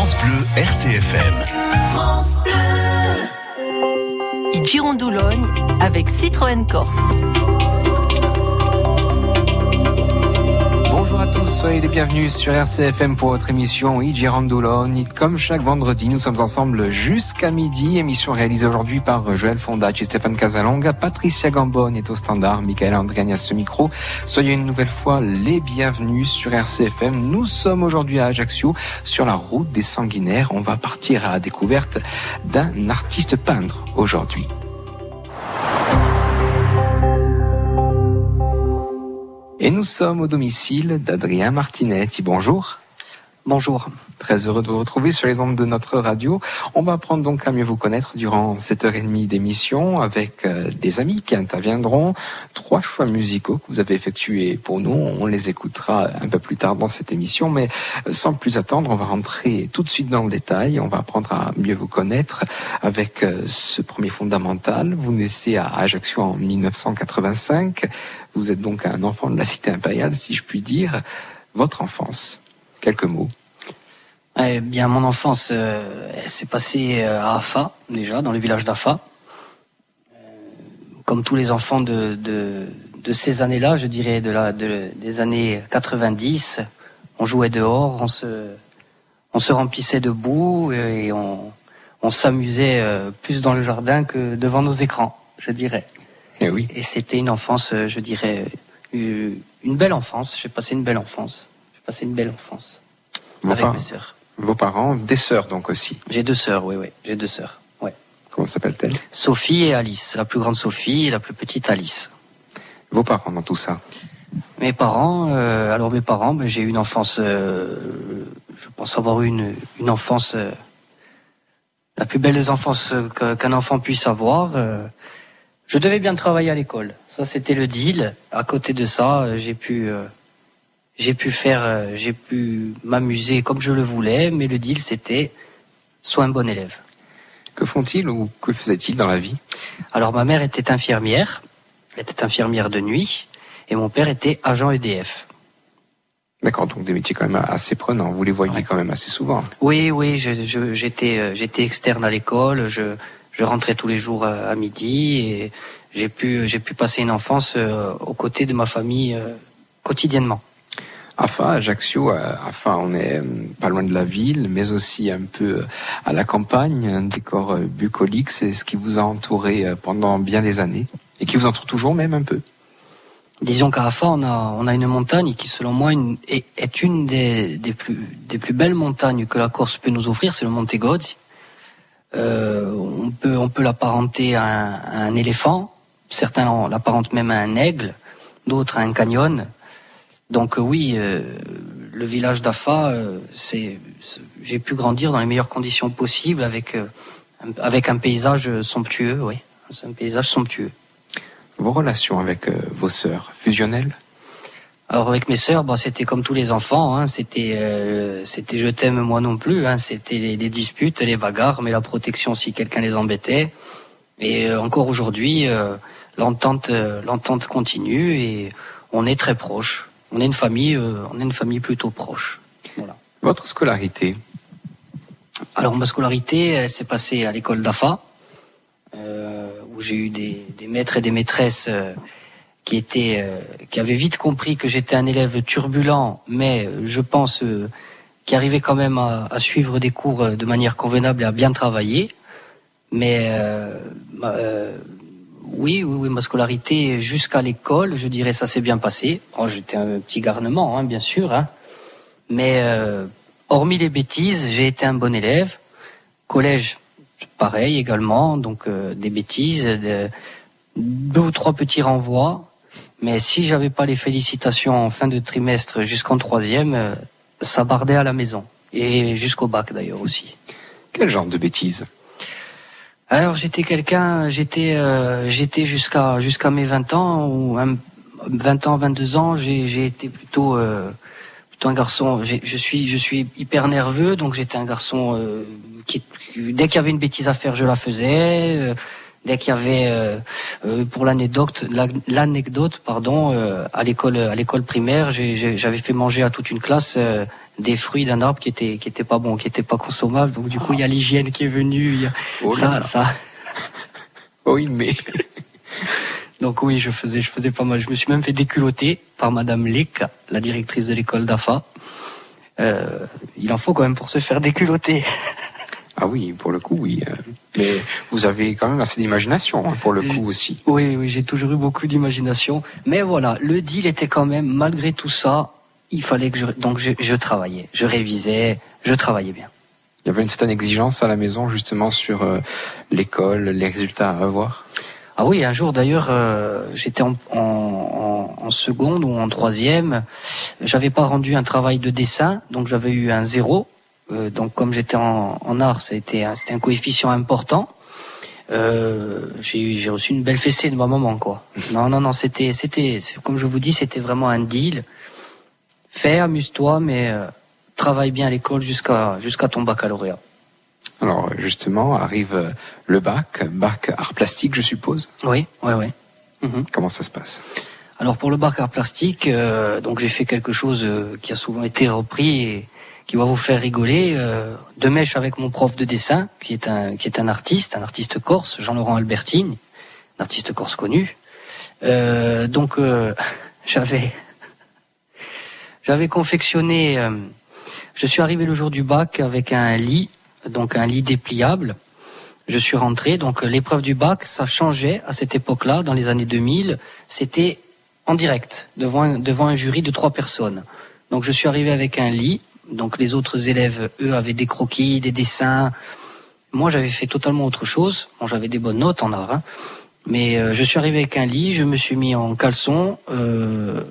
France Bleu RCFM. France Bleu. Girondoulogne avec Citroën Corse. Bonjour à tous, soyez les bienvenus sur RCFM pour votre émission Girondoulogne. Comme chaque vendredi, nous sommes ensemble jusqu'à midi. Émission réalisée aujourd'hui par Joël Fondacci, Stéphane Casalonga, Patricia Gambon est au standard, Michael Andriani à ce micro. Soyez une nouvelle fois les bienvenus sur RCFM. Nous sommes aujourd'hui à Ajaccio, sur la route des sanguinaires. On va partir à la découverte d'un artiste peintre aujourd'hui. Et nous sommes au domicile d'Adrien Martinetti. Bonjour. Bonjour. Très heureux de vous retrouver sur les ondes de notre radio. On va apprendre donc à mieux vous connaître durant cette heure et demie d'émission avec euh, des amis qui interviendront. Trois choix musicaux que vous avez effectués pour nous. On les écoutera un peu plus tard dans cette émission, mais euh, sans plus attendre, on va rentrer tout de suite dans le détail. On va apprendre à mieux vous connaître avec euh, ce premier fondamental. Vous naissez à Ajaccio en 1985. Vous êtes donc un enfant de la cité impériale, si je puis dire. Votre enfance, quelques mots. Eh bien, mon enfance, euh, elle s'est passée euh, à Afa, déjà, dans le village d'Afa. Euh, comme tous les enfants de, de, ces années-là, je dirais de la, de, des années 90, on jouait dehors, on se, on se remplissait de boue et on, on s'amusait plus dans le jardin que devant nos écrans, je dirais. Et eh oui. Et c'était une enfance, je dirais, une belle enfance. J'ai passé une belle enfance. J'ai passé une belle enfance avec mes sœurs. Vos parents, des sœurs donc aussi. J'ai deux sœurs, oui, oui. J'ai deux sœurs. Ouais. Comment s'appellent-elles? Sophie et Alice. La plus grande Sophie et la plus petite Alice. Vos parents dans tout ça? Mes parents, euh, alors mes parents, ben, j'ai eu une enfance, euh, je pense avoir eu une, une enfance, euh, la plus belle des enfances qu'un enfant puisse avoir. Je devais bien travailler à l'école. Ça, c'était le deal. À côté de ça, j'ai pu j'ai pu faire, euh, j'ai pu m'amuser comme je le voulais, mais le deal c'était sois un bon élève. Que font-ils ou que faisaient-ils dans la vie? Alors ma mère était infirmière, elle était infirmière de nuit, et mon père était agent EDF. D'accord, donc des métiers quand même assez prenants. Vous les voyez quand même assez souvent. Oui, oui, j'étais euh, j'étais externe à l'école, je, je rentrais tous les jours à, midi et j'ai pu j'ai pu passer une enfance euh, aux côtés de ma famille quotidiennement. Afa, Ajaccio, Afa, on est euh, pas loin de la ville, mais aussi un peu euh, à la campagne, un décor euh, bucolique, c'est ce qui vous a entouré pendant bien des années, et qui vous entoure toujours même un peu. Disons qu'à Afa, on a, on a une montagne qui, selon moi, est, une des, des, plus, des plus belles montagnes que la Corse peut nous offrir, c'est le Monte Gozzi. On peut, on peut l'apparenter à, à, un éléphant, certains l'apparentent même à un aigle, d'autres à un canyon. Donc euh, oui, euh, le village d'Afa, euh, c'est, j'ai pu grandir dans les meilleures conditions possibles avec avec un paysage somptueux, oui, un paysage somptueux. Vos relations avec vos sœurs fusionnelles? Alors avec mes sœurs, bon, c'était comme tous les enfants, hein, c'était c'était je t'aime moi non plus, hein, c'était les, disputes, les bagarres, mais la protection si quelqu'un les embêtait. Et encore aujourd'hui, l'entente l'entente continue et on est très proches. On est une famille, euh, on est une famille plutôt proche. Votre scolarité? Alors ma scolarité, elle s'est passée à l'école d'AFA, euh, où j'ai eu des, maîtres et des maîtresses euh, qui étaient, qui avaient vite compris que j'étais un élève turbulent, mais je pense qui arrivait quand même à, suivre des cours de manière convenable et à bien travailler. Mais oui, oui, oui, ma scolarité jusqu'à l'école, je dirais ça s'est bien passé. Oh, j'étais un petit garnement, hein, bien sûr, hein. mais euh, hormis les bêtises, j'ai été un bon élève. Collège, pareil également, donc euh, des bêtises, deux ou trois petits renvois. Mais si j'avais pas les félicitations en fin de trimestre jusqu'en troisième, euh, ça bardait à la maison et jusqu'au bac d'ailleurs aussi. Quel genre de bêtises alors j'étais quelqu'un, j'étais euh, j'étais jusqu'à jusqu'à mes 20 ans ou 20 ans, 22 ans, j'ai été plutôt euh, plutôt un garçon. Je suis je suis hyper nerveux, donc j'étais un garçon euh, qui dès qu'il y avait une bêtise à faire, je la faisais. Dès qu'il y avait pour l'anecdote l'anecdote pardon à l'école à l'école primaire, j'avais fait manger à toute une classe des fruits d'un arbre qui était qui était pas bon, qui était pas consommable. Donc du coup, il y a l'hygiène qui est venue. Oh ça, ça. Oui, mais. Donc oui, je faisais, je faisais pas mal. Je me suis même fait déculoter par Madame Lec, la directrice de l'école d'AFA. Euh, il en faut quand même pour se faire déculoter. Ah oui, pour le coup, oui. Euh, mais vous avez quand même assez d'imagination, hein, pour le coup aussi. Oui, oui, j'ai toujours eu beaucoup d'imagination. Mais voilà, le deal était quand même, malgré tout ça, il fallait que je, donc je, je travaillais, je révisais, je travaillais bien. Il y avait une certaine exigence à la maison, justement, sur euh, l'école, les résultats à avoir? Ah oui, un jour d'ailleurs, euh, j'étais en, en, en, seconde ou en troisième. J'avais pas rendu un travail de dessin, donc j'avais eu un zéro. Euh, donc comme j'étais en, en art, c'était un, un coefficient important. Euh, j'ai reçu une belle fessée de ma maman, quoi. Non, non, non, c'était, c'était, comme je vous dis, c'était vraiment un deal. Fais, amuse-toi, mais euh, travaille bien à l'école jusqu'à jusqu'à ton baccalauréat. Alors justement, arrive le bac, bac art plastique, je suppose. Oui, oui, oui. Mhm. Comment ça se passe? Alors pour le bac art plastique, euh, donc j'ai fait quelque chose qui a souvent été repris et qui va vous faire rigoler. de mèche avec mon prof de dessin, qui est un qui est un artiste, un artiste corse, Jean-Laurent Albertine, un artiste corse connu. donc j'avais j'avais confectionné. je suis arrivé le jour du bac avec un lit donc un lit dépliable. Je suis rentré, donc l'épreuve du bac, ça changeait à cette époque-là, dans les années 2000, c'était en direct, devant devant un jury de trois personnes. Donc je suis arrivé avec un lit, donc les autres élèves, eux, avaient des croquis, des dessins. Moi, j'avais fait totalement autre chose. Bon, j'avais des bonnes notes en art, hein. mais euh, je suis arrivé avec un lit, je me suis mis en caleçon, euh,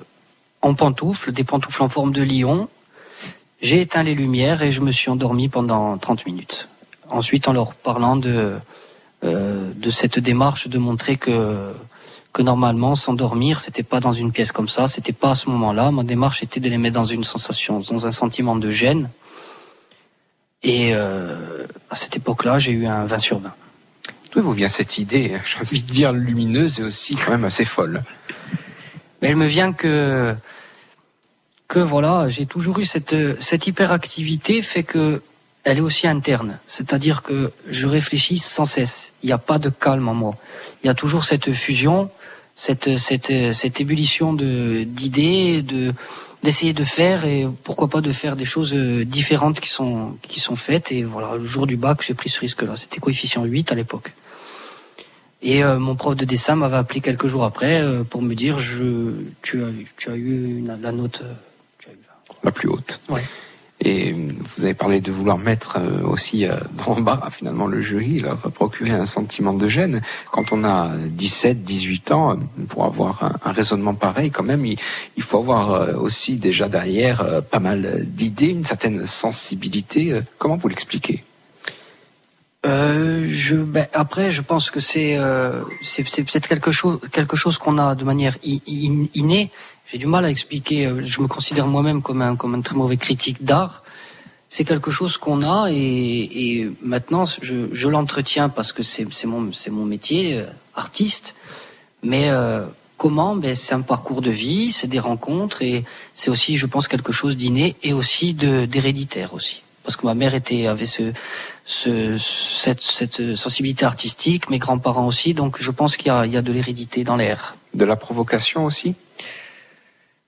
en pantoufles, des pantoufles en forme de lion, j'ai éteint les lumières et je me suis endormi pendant 30 minutes. Ensuite, en leur parlant de, euh, de cette démarche de montrer que, que normalement, s'endormir, c'était pas dans une pièce comme ça, c'était pas à ce moment-là. Ma démarche était de les mettre dans une sensation, dans un sentiment de gêne. Et euh, à cette époque-là, j'ai eu un 20 sur 20. D'où vous vient cette idée, j'ai envie de dire lumineuse et aussi quand même assez folle? Mais Elle me vient que que voilà, j'ai toujours eu cette, cette hyperactivité fait que elle est aussi interne. C'est-à-dire que je réfléchis sans cesse. Il n'y a pas de calme en moi. Il y a toujours cette fusion, cette, cette, cette ébullition de, d'idées, de, d'essayer de faire et pourquoi pas de faire des choses différentes qui sont, qui sont faites. Et voilà, le jour du bac, j'ai pris ce risque-là. C'était coefficient 8 à l'époque. Et euh, mon prof de dessin m'avait appelé quelques jours après euh, pour me dire je, tu, as, tu as eu la note euh, la plus haute. Et vous avez parlé de vouloir mettre euh, aussi euh, dans l'embarras finalement le jury, leur procurer un sentiment de gêne. Quand on a 17, 18 ans, pour avoir un, raisonnement pareil, quand même, il, faut avoir euh, aussi déjà derrière pas mal d'idées, une certaine sensibilité. Comment vous l'expliquez? Euh, ben, après, je pense que c'est c'est peut-être quelque chose quelque chose qu'on a de manière innée j'ai du mal à expliquer. Euh, je me considère moi-même comme un, comme un très mauvais critique d'art. C'est quelque chose qu'on a et, maintenant je, l'entretiens parce que c'est mon, mon métier, euh, artiste. Mais euh, comment? Ben, C'est un parcours de vie, c'est des rencontres et c'est aussi, je pense, quelque chose d'inné et aussi d'héréditaire aussi. Parce que ma mère était avait ce, ce cette, sensibilité artistique, mes grands-parents aussi, donc je pense qu'il y y a de l'hérédité dans l'air. De la provocation aussi?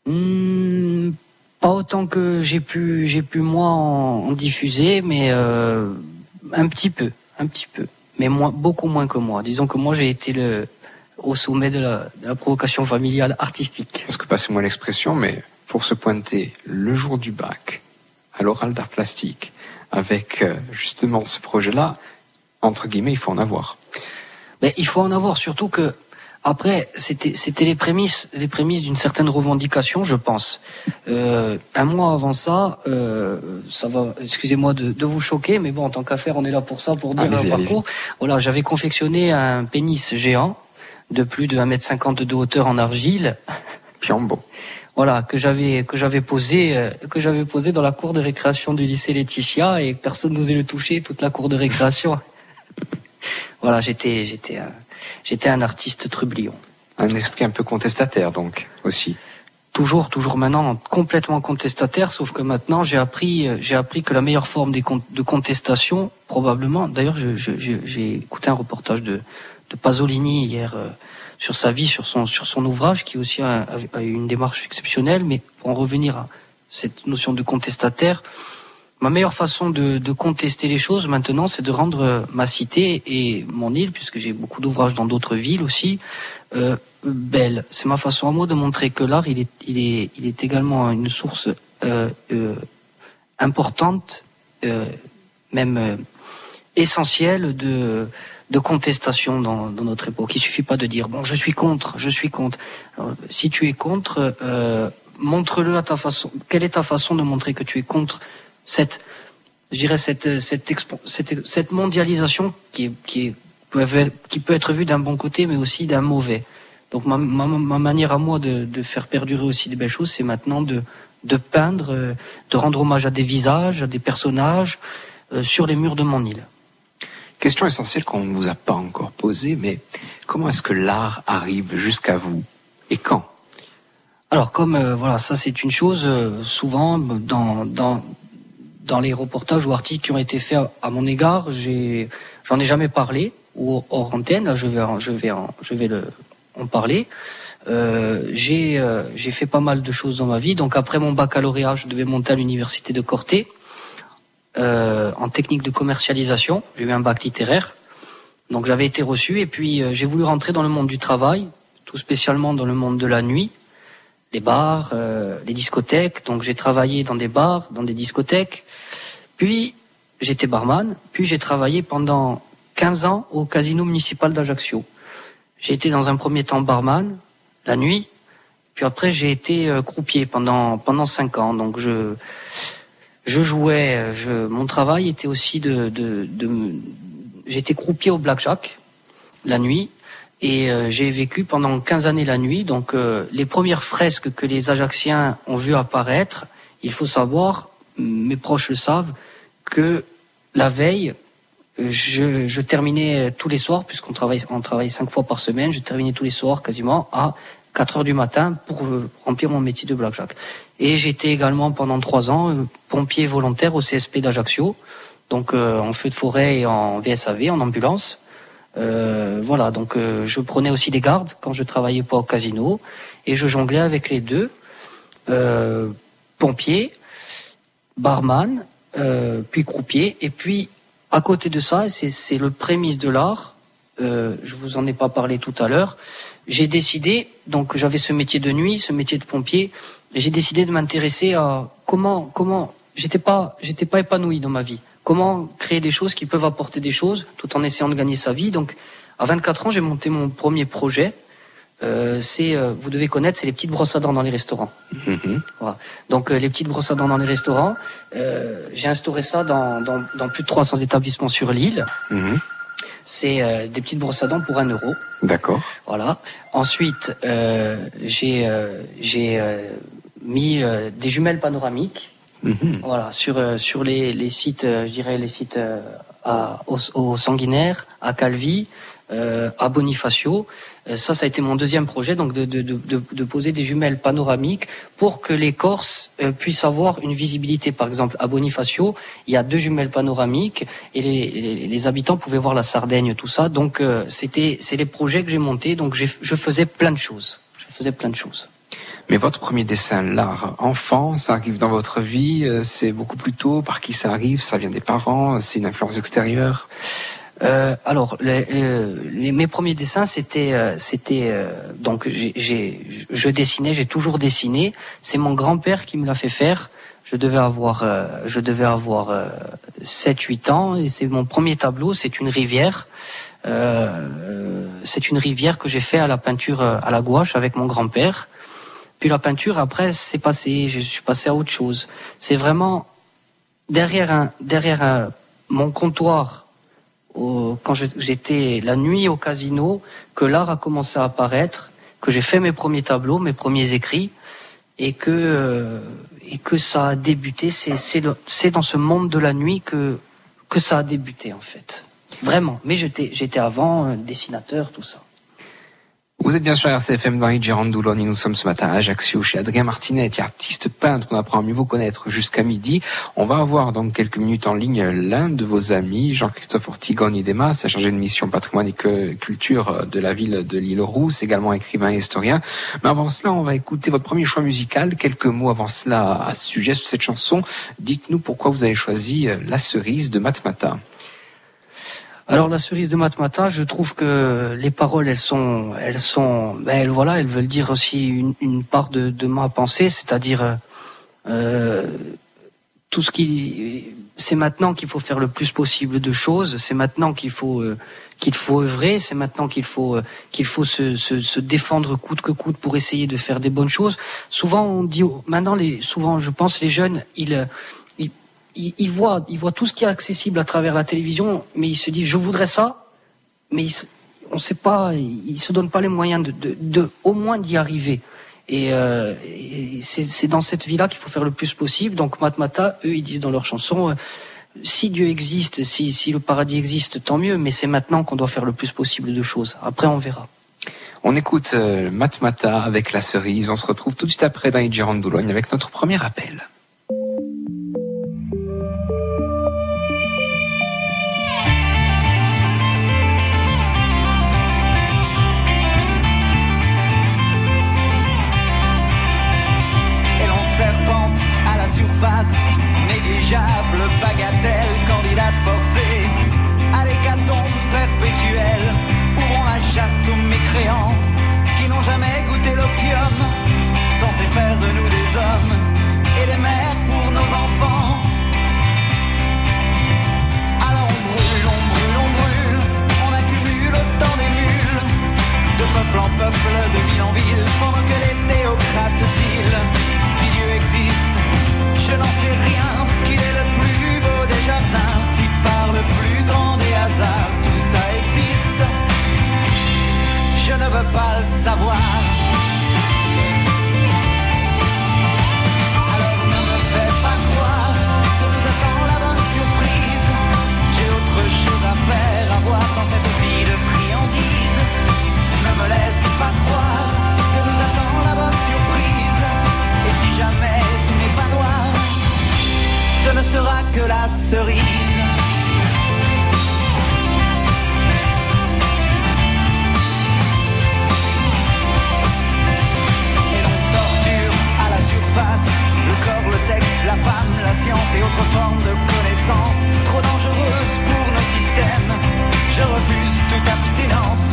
Hmm, pas autant que j'ai pu, j'ai pu moi en, diffuser, mais euh, un petit peu, un petit peu, mais moins, beaucoup moins que moi. Disons que moi j'ai été le au sommet de la, de la provocation familiale artistique. Parce que passez-moi l'expression, mais pour se pointer le jour du bac à l'oral d'art plastique avec euh, justement ce projet-là, entre guillemets, il faut en avoir. Mais il faut en avoir, surtout que après, c'était c'était les prémices les prémices d'une certaine revendication, je pense. Euh, un mois avant ça, euh, ça va. Excusez-moi de, de, vous choquer, mais bon, en tant qu'affaire, on est là pour ça, pour dire un parcours. Voilà, j'avais confectionné un pénis géant de plus de 1m50 de hauteur en argile. Piombo. Voilà, que j'avais que j'avais posé euh, que j'avais posé dans la cour de récréation du lycée Laetitia et personne n'osait le toucher toute la cour de récréation. voilà, j'étais j'étais J'étais un artiste trublion. Un esprit un peu contestataire, donc, aussi. toujours, toujours maintenant complètement contestataire, sauf que maintenant j'ai appris, j'ai appris que la meilleure forme de contestation, probablement. D'ailleurs, j'ai écouté un reportage de, de Pasolini hier euh, sur sa vie, sur son, sur son ouvrage, qui aussi a, une démarche exceptionnelle. Mais pour en revenir à cette notion de contestataire, ma meilleure façon de, contester les choses maintenant, c'est de rendre ma cité et mon île, puisque j'ai beaucoup d'ouvrages dans d'autres villes aussi, euh, belle. C'est ma façon à moi de montrer que l'art, il est, il est, il est également une source euh, euh, importante, euh, même euh, essentielle de, de contestation dans, dans, notre époque. Il suffit pas de dire bon, je suis contre, je suis contre. Si tu es contre, euh, montre-le à ta façon. Quelle est ta façon de montrer que tu es contre cette, je dirais cette cette, cette, cette mondialisation qui est, qui est qui peut être vue d'un bon côté, mais aussi d'un mauvais. Donc ma, ma, ma, manière à moi de, de, faire perdurer aussi des belles choses, c'est maintenant de, de peindre, euh, de rendre hommage à des visages, à des personnages euh, sur les murs de mon île. Question essentielle qu'on ne vous a pas encore posée, mais comment est-ce que l'art arrive jusqu'à vous et quand? Alors comme euh, voilà, ça c'est une chose souvent dans, dans dans les reportages ou articles qui ont été faits à mon égard, j'en ai jamais parlé ou hors antenne. Là, je vais en parler. J'ai j'ai fait pas mal de choses dans ma vie. Donc après mon baccalauréat, je devais monter à l'université de Corté euh, en technique de commercialisation. J'ai eu un bac littéraire. Donc j'avais été reçu et puis euh, j'ai voulu rentrer dans le monde du travail, tout spécialement dans le monde de la nuit, les bars, euh, les discothèques. Donc j'ai travaillé dans des bars, dans des discothèques. Puis j'étais barman. Puis j'ai travaillé pendant 15 ans au casino municipal d'Ajaccio. J'ai été dans un premier temps barman la nuit, puis après j'ai été euh, croupier pendant pendant cinq ans. Donc je je jouais. Je, mon travail était aussi de de, j'étais croupier au blackjack la nuit et euh, j'ai vécu pendant 15 années la nuit. Donc euh, les premières fresques que les Ajacciens ont vu apparaître, il faut savoir, mes proches le savent, que la veille, je, je, terminais tous les soirs, puisqu'on travaille, on travaille cinq fois par semaine, je terminais tous les soirs quasiment à 4 heures du matin pour euh, remplir mon métier de blackjack. Et j'étais également pendant trois ans euh, pompier volontaire au CSP d'Ajaccio, donc euh, en feu de forêt et en VSAV, en ambulance. Euh, voilà, donc je prenais aussi des gardes quand je travaillais pas au casino et je jonglais avec les deux, pompier, barman, puis croupier, et puis à côté de ça, c'est le prémisse de l'art. Euh, je vous en ai pas parlé tout à l'heure. J'ai décidé, donc j'avais ce métier de nuit, ce métier de pompier, j'ai décidé de m'intéresser à comment, comment, j'étais pas, j'étais pas épanoui dans ma vie. Comment créer des choses qui peuvent apporter des choses tout en essayant de gagner sa vie. Donc, à 24 ans, j'ai monté mon premier projet euh, c'est, euh, vous devez connaître, c'est les petites brosses à dents dans les restaurants. Mhm. Voilà. Donc euh, les petites brosses à dents dans les restaurants, j'ai instauré ça dans, dans, dans, plus de 300 établissements sur l'île. Mhm. C'est des petites brosses à dents pour un euro. D'accord. Voilà. Ensuite, j'ai j'ai mis des jumelles panoramiques. Mhm. Voilà sur sur les, les sites, je dirais les sites à, au, au Sanguinaire, à Calvi, à Bonifacio. Euh, ça, ça a été mon deuxième projet, donc de, de, de, poser des jumelles panoramiques pour que les Corses euh, puissent avoir une visibilité. Par exemple, à Bonifacio, il y a deux jumelles panoramiques et les, les, les habitants pouvaient voir la Sardaigne, tout ça. Donc, euh, c'était, c'est les projets que j'ai montés. Donc, je faisais plein de choses. Je faisais plein de choses. Mais votre premier dessin, l'art enfant, ça arrive dans votre vie, c'est beaucoup plus tôt. Par qui ça arrive? Ça vient des parents C'est une influence extérieure euh, alors, euh, les, mes premiers dessins, c'était, euh, c'était euh, donc j'ai, je dessinais, j'ai toujours dessiné. C'est mon grand-père qui me l'a fait faire. Je devais avoir, je devais avoir 7-8 ans et c'est mon premier tableau. C'est une rivière. c'est une rivière que j'ai fait à la peinture à la gouache avec mon grand-père. Puis la peinture, après, c'est passé. Je suis passé à autre chose. C'est vraiment derrière un, derrière un, mon comptoir quand j'étais la nuit au casino, que l'art a commencé à apparaître, que j'ai fait mes premiers tableaux, mes premiers écrits, et que euh, et que ça a débuté. C'est dans ce monde de la nuit que que ça a débuté en fait. Vraiment. Mais j'étais j'étais avant dessinateur, tout ça. Vous êtes bien sûr RCFM dans Girandoulogne et nous sommes ce matin à Ajaccio chez Adrien Martinet, artiste peintre. On apprend à mieux vous connaître jusqu'à midi. On va avoir dans quelques minutes en ligne l'un de vos amis, Jean-Christophe Ortigoni Demas, chargé de mission patrimoine et culture de la ville de l'île-Rousse, également écrivain et historien. Mais avant cela, on va écouter votre premier choix musical. Quelques mots avant cela à ce sujet, sur cette chanson. Dites-nous pourquoi vous avez choisi La cerise de Matmata. Alors la cerise de Matmata, je trouve que les paroles, elles sont, elles sont, ben, elles, voilà, elles veulent dire aussi une, part de, ma pensée, c'est-à-dire euh, tout ce qui, c'est maintenant qu'il faut faire le plus possible de choses, c'est maintenant qu'il faut euh, qu'il faut œuvrer, c'est maintenant qu'il faut euh, qu'il faut se, se, se, défendre coûte que coûte pour essayer de faire des bonnes choses. Souvent on dit, maintenant les, souvent je pense les jeunes, ils il, voit, il voit tout ce qui est accessible à travers la télévision, mais il se dit je voudrais ça, mais on ne sait pas, il se donne pas les moyens de, de, de au moins d'y arriver. Et, euh, c'est dans cette vie-là qu'il faut faire le plus possible. Donc Matmata, eux, ils disent dans leur chanson, euh, si Dieu existe, si, si le paradis existe, tant mieux, mais c'est maintenant qu'on doit faire le plus possible de choses. Après, on verra. On écoute euh, Matmata avec la cerise. On se retrouve tout de suite après dans de Boulogne avec notre premier appel. Bagatelle, candidate forcée à l'hécatombe perpétuelle. Ouvrons la chasse aux mécréants qui n'ont jamais goûté l'opium, censé faire de nous des hommes et des mères pour nos enfants. Alors on brûle, on brûle, on brûle, on accumule autant des mules, de peuple en peuple, de ville en ville, pendant que les théocrates dealent. Si Dieu existe, je n'en sais rien, qu'il est des jardins, si par le plus grand des hasards tout ça existe, je ne veux pas savoir. Alors ne me fais pas croire que nous attend la bonne surprise, j'ai autre chose à faire, à voir dans cette vie de friandise, ne me laisse pas croire sera que la cerise. Et l'on torture à la surface le corps, le sexe, la femme, la science et autres formes de connaissances trop dangereuses pour nos systèmes. Je refuse toute abstinence.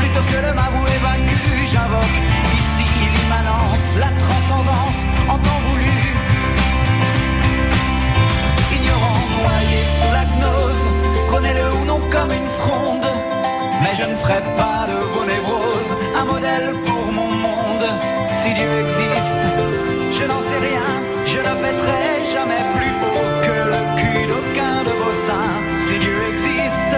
Plutôt que de m'avouer vaincu, j'invoque ici l'immanence, la transcendance en temps voulu noyé sous la gnose, prenez-le ou non comme une fronde. Mais je ne ferai pas de vos névroses un modèle pour mon monde. Si Dieu existe, je n'en sais rien, je ne pèterai jamais plus haut que le cul d'aucun de vos seins. Si Dieu existe,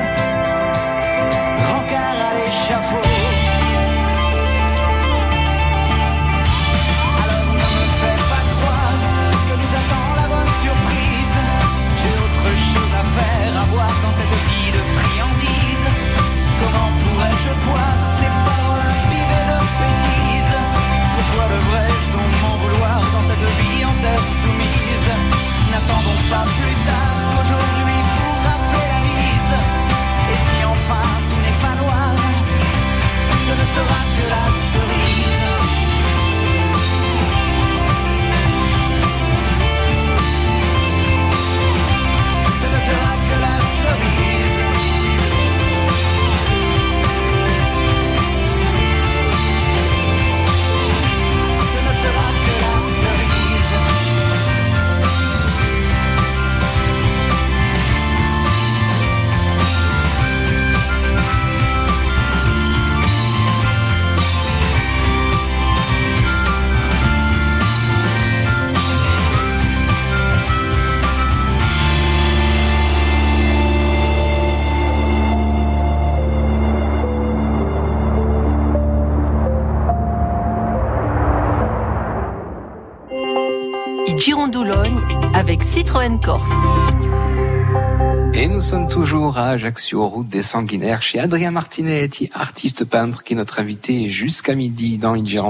Et nous sommes toujours à Ajaccio, route des Sanguinaires, chez Adrien Martinetti, artiste peintre, qui est notre invité jusqu'à midi dans Il.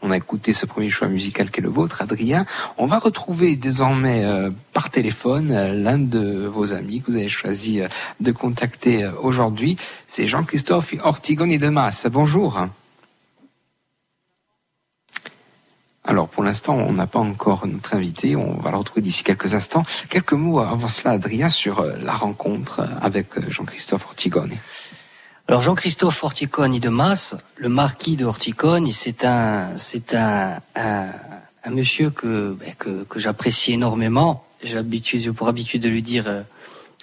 On a écouté ce premier choix musical qui est le vôtre, Adrien. On va retrouver désormais euh, par téléphone euh, l'un de vos amis que vous avez choisi euh, de contacter aujourd'hui. C'est Jean-Christophe Ortigoni de Masse. Bonjour. Alors pour l'instant, on n'a pas encore notre invité, on va le retrouver d'ici quelques instants. Quelques mots avant cela, Adrien, sur euh, la rencontre avec euh, Jean-Christophe Ortigone. Alors Jean-Christophe Orticoni de Masse, le marquis de Orticone, c'est un, c'est un, un, monsieur que, ben, que, que j'apprécie énormément. J'ai pour habitude de lui dire, euh,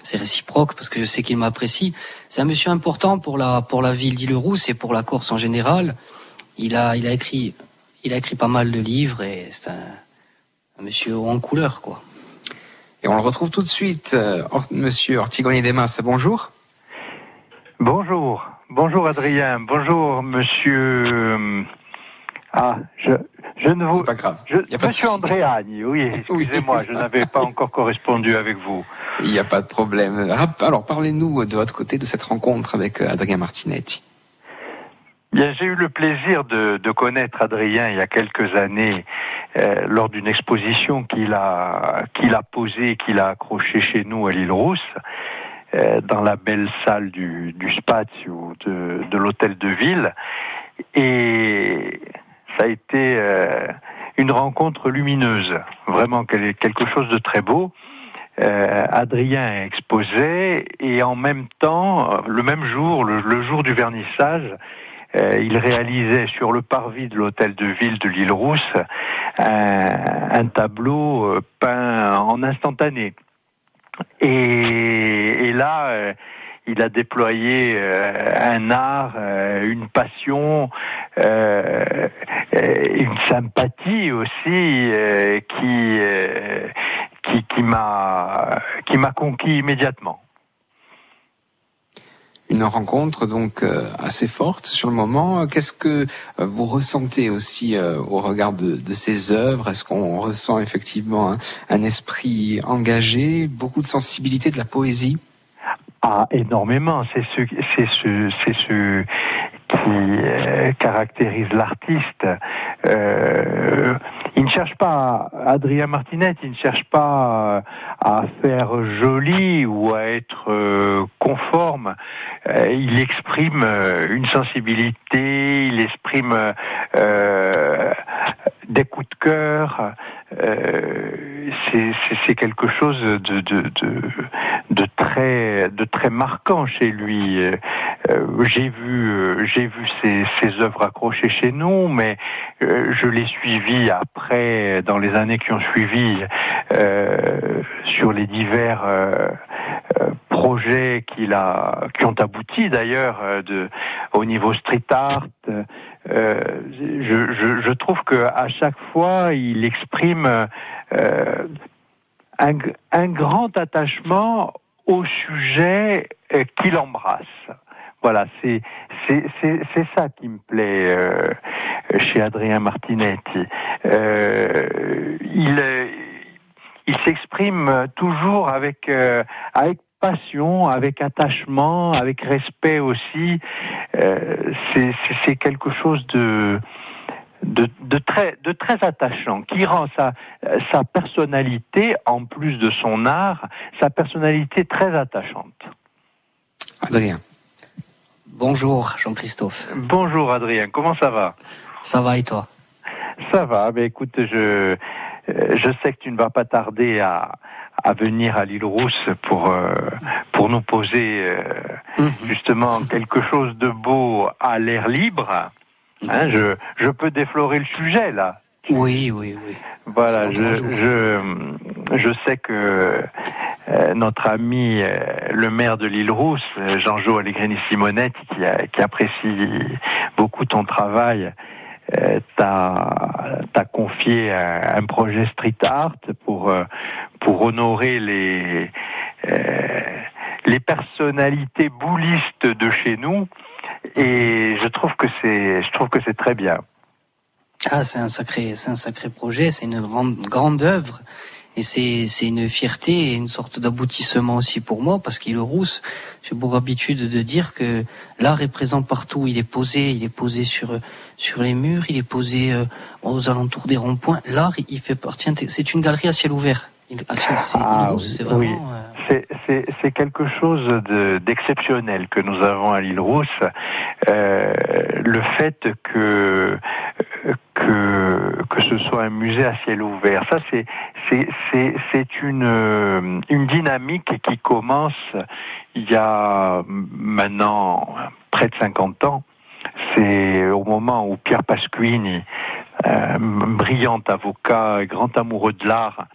c'est réciproque parce que je sais qu'il m'apprécie. C'est un monsieur important pour la, pour la ville d'Île-Rousse et pour la Corse en général. Il a, il a écrit il a écrit pas mal de livres et c'est un, monsieur en couleur, quoi. Et on le retrouve tout de suite, euh, monsieur Ortigoni Desmas. Bonjour. Bonjour. Bonjour Adrien. Bonjour monsieur. Euh, ah, je, je ne vous. C'est pas grave. Je, y a pas monsieur Andréani, oui, excusez-moi, je n'avais pas encore correspondu avec vous. Il n'y a pas de problème. Alors, parlez-nous de votre côté de cette rencontre avec euh, Adrien Martinetti j'ai eu le plaisir de, connaître Adrien il y a quelques années euh, lors d'une exposition qu'il a qu'il a posée, qu'il a accrochée chez nous à l'île Rousse, euh, dans la belle salle du, du Spazio de, de l'hôtel de ville, et ça a été euh, une rencontre lumineuse, vraiment quelque chose de très beau. Adrien exposait et en même temps, le même jour, le jour du vernissage, euh, il réalisait sur le parvis de l'hôtel de ville de l'île Rousse un, tableau euh, peint en instantané. Et, là, euh, il a déployé un art, une passion, une sympathie aussi qui qui, qui qui m'a conquis immédiatement une rencontre donc euh, assez forte sur le moment. Qu'est-ce que euh, vous ressentez aussi euh, au regard de, de ces œuvres? Est-ce qu'on ressent effectivement un, un, esprit engagé, beaucoup de sensibilité, de la poésie? Ah, énormément. C'est ce, c'est ce, c'est ce qui caractérise l'artiste. Euh, il ne cherche pas, Adrien Martinet, il ne cherche pas à faire joli ou à être euh, conforme. Euh, il exprime euh, une sensibilité, il exprime des coups de cœur. C'est quelque chose de, de, de, de, très de très marquant chez lui. j'ai vu j'ai vu ses, ses œuvres accrochées chez nous, mais je l'ai suivi après dans les années qui ont suivi sur les divers euh, euh, projets qu'il a, qui ont abouti d'ailleurs euh, de, au niveau street art. je, je, trouve que à chaque fois, il exprime un, un, grand attachement au sujet qu'il embrasse. Voilà, c'est c'est ça qui me plaît chez Adrien Martinetti. il il s'exprime toujours avec euh, avec passion, avec attachement, avec respect aussi. Euh, c'est quelque chose de, de, de, très, de très attachant, qui rend sa, sa personnalité, en plus de son art, sa personnalité très attachante. Adrien. Bonjour Jean-Christophe. Bonjour Adrien, comment ça va? Ça va et toi? Ça va, ben écoute, je, je sais que tu ne vas pas tarder à, à venir à l'île Rousse pour euh, pour nous poser euh, mhm. justement quelque chose de beau à l'air libre. Hein, je, je peux déflorer le sujet là. Oui, oui, oui. Voilà, je, je, je sais que notre ami le maire de l'île Rousse, Jean-Jo Allegrini Simonetti, qui, qui apprécie beaucoup ton travail, euh, t'as confié un, projet street art pour euh, pour honorer les euh, les personnalités boulistes de chez nous et je trouve que c'est je trouve que c'est très bien. Ah, c'est un sacré c'est un sacré projet, c'est une grande grande œuvre Et c'est c'est une fierté et une sorte d'aboutissement aussi pour moi parce qu'il rousse. J'ai pour habitude de dire que l'art est présent partout. Il est posé, il est posé sur sur les murs, il est posé euh, aux alentours des ronds-points. L'art, il fait partie. C'est une galerie à ciel ouvert. Il, à ciel- c'est Ah, c'est vraiment. oui. euh, C'est- quelque chose de- d'exceptionnel que nous avons à l'île Rousse. Euh, le fait que que ce soit un musée à ciel ouvert, ça c'est c'est une une dynamique qui commence il y a maintenant près de 50 ans. C'est au moment où Pierre Pasquini, euh, brillant avocat, grand amoureux de l'art,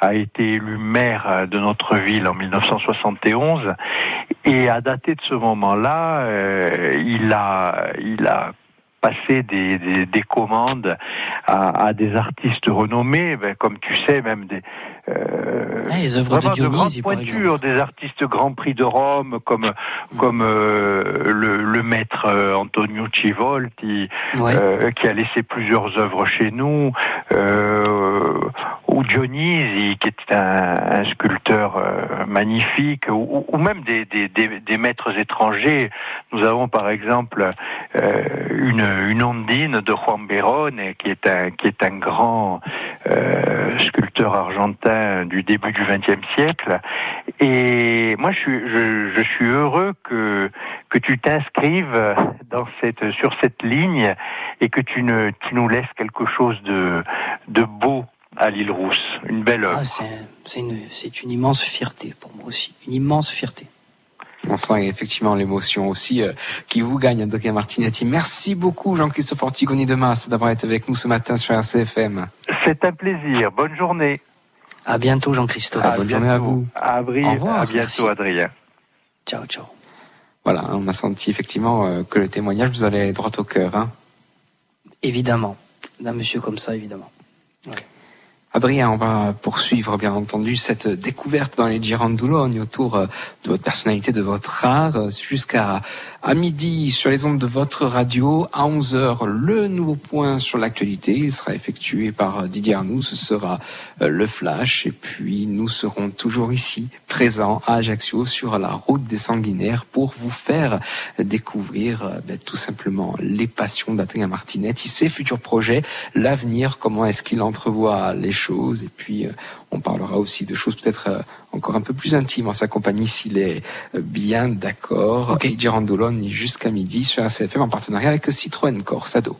a été élu maire de notre ville en 1971 et à dater de ce moment-là, euh, il a il a passé des, des, des commandes à, des artistes renommés, ben, comme tu sais, même des euh, ah, les œuvres de vraiment de grandes Dionys, exemple. pointures, des artistes Grand Prix de Rome comme comme euh, le, le maître euh, Antonio Civolti, Ouais. euh, qui a laissé plusieurs œuvres chez nous, euh, ou Dionisi, qui est un, un sculpteur euh, magnifique, ou, ou même des, des, des, des maîtres étrangers. Nous avons par exemple euh, une, une ondine de Juan Berone, qui est un, qui est un grand euh, sculpteur argentin du début du XXe siècle. Et moi, je suis, je, je suis heureux que que tu t'inscrives dans cette sur cette ligne et que tu ne tu nous laisses quelque chose de de beau à l'île Rousse, une belle œuvre. Ah, c'est une, c'est une immense fierté pour moi aussi. Une immense fierté. On sent effectivement l'émotion aussi euh, qui vous gagne, Adrien Martinetti. Merci beaucoup, Jean-Christophe Ortigoni de Mas, d'avoir été avec nous ce matin sur RCFM. C'est un plaisir. Bonne journée. À bientôt, Jean-Christophe. Bonne journée à vous. À avril. Au revoir. À bientôt, Merci. Adrien. Ciao, ciao. Voilà, on a senti effectivement euh, que le témoignage vous allait droit au cœur. Hein. Évidemment. D'un monsieur comme ça, évidemment. Adrien, on va poursuivre bien entendu cette découverte dans les Girandoulogne autour euh, de votre personnalité, de votre art, euh, jusqu'à à midi sur les ondes de votre radio. À 11h, le nouveau point sur l'actualité. Il sera effectué par Didier Arnoux. Ce sera euh, le flash. Et puis, nous serons toujours ici, présents à Ajaccio, sur la route des sanguinaires pour vous faire découvrir euh, ben, tout simplement les passions d'Adrien Martinetti, ses futurs projets, l'avenir, comment est-ce qu'il entrevoit les choses. Et puis, euh, on parlera aussi de choses peut-être euh, encore un peu plus intimes en sa compagnie s'il est euh, bien d'accord. Ok. Et Girandolone jusqu'à midi sur ACFM en partenariat avec Citroën Corse Ado.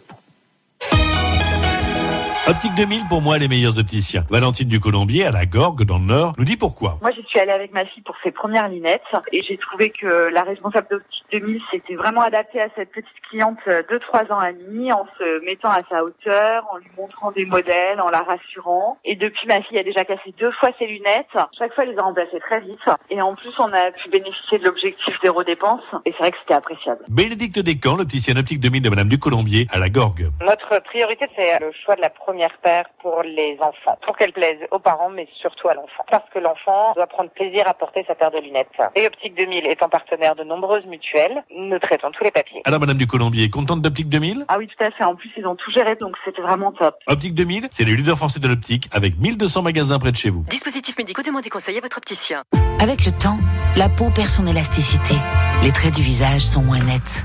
Optique 2000, pour moi, les meilleurs opticiens. Valentine du Colombier, à la Gorgue, dans le Nord, nous dit pourquoi. Moi, je suis allée avec ma fille pour ses premières lunettes et j'ai trouvé que la responsable d'Optique 2000 s'était vraiment adaptée à cette petite cliente de 3 ans et demi en se mettant à sa hauteur, en lui montrant des modèles, en la rassurant. Et depuis, ma fille a déjà cassé deux fois ses lunettes. Chaque fois, elle les a remplacées très vite. Et en plus, on a pu bénéficier de l'objectif zéro dépense et c'est vrai que c'était appréciable. Bénédicte Descamps, l'opticienne Optique 2000 de Madame du Colombier, à la Gorgue. Notre priorité, c'est le choix de la première paire pour les enfants, pour qu'elle plaise aux parents, mais surtout à l'enfant. Parce que l'enfant doit prendre plaisir à porter sa paire de lunettes. Et Optique 2000 étant partenaire de nombreuses mutuelles, nous traitons tous les papiers. Alors, Madame du Colombier, contente d'Optique 2000 Ah oui, tout à fait. En plus, ils ont tout géré, donc c'était vraiment top. Optique 2000, c'est le leader français de l'optique, avec 1200 magasins près de chez vous. Dispositifs médicaux, demandez conseil à votre opticien. Avec le temps, la peau perd son élasticité. Les traits du visage sont moins nets.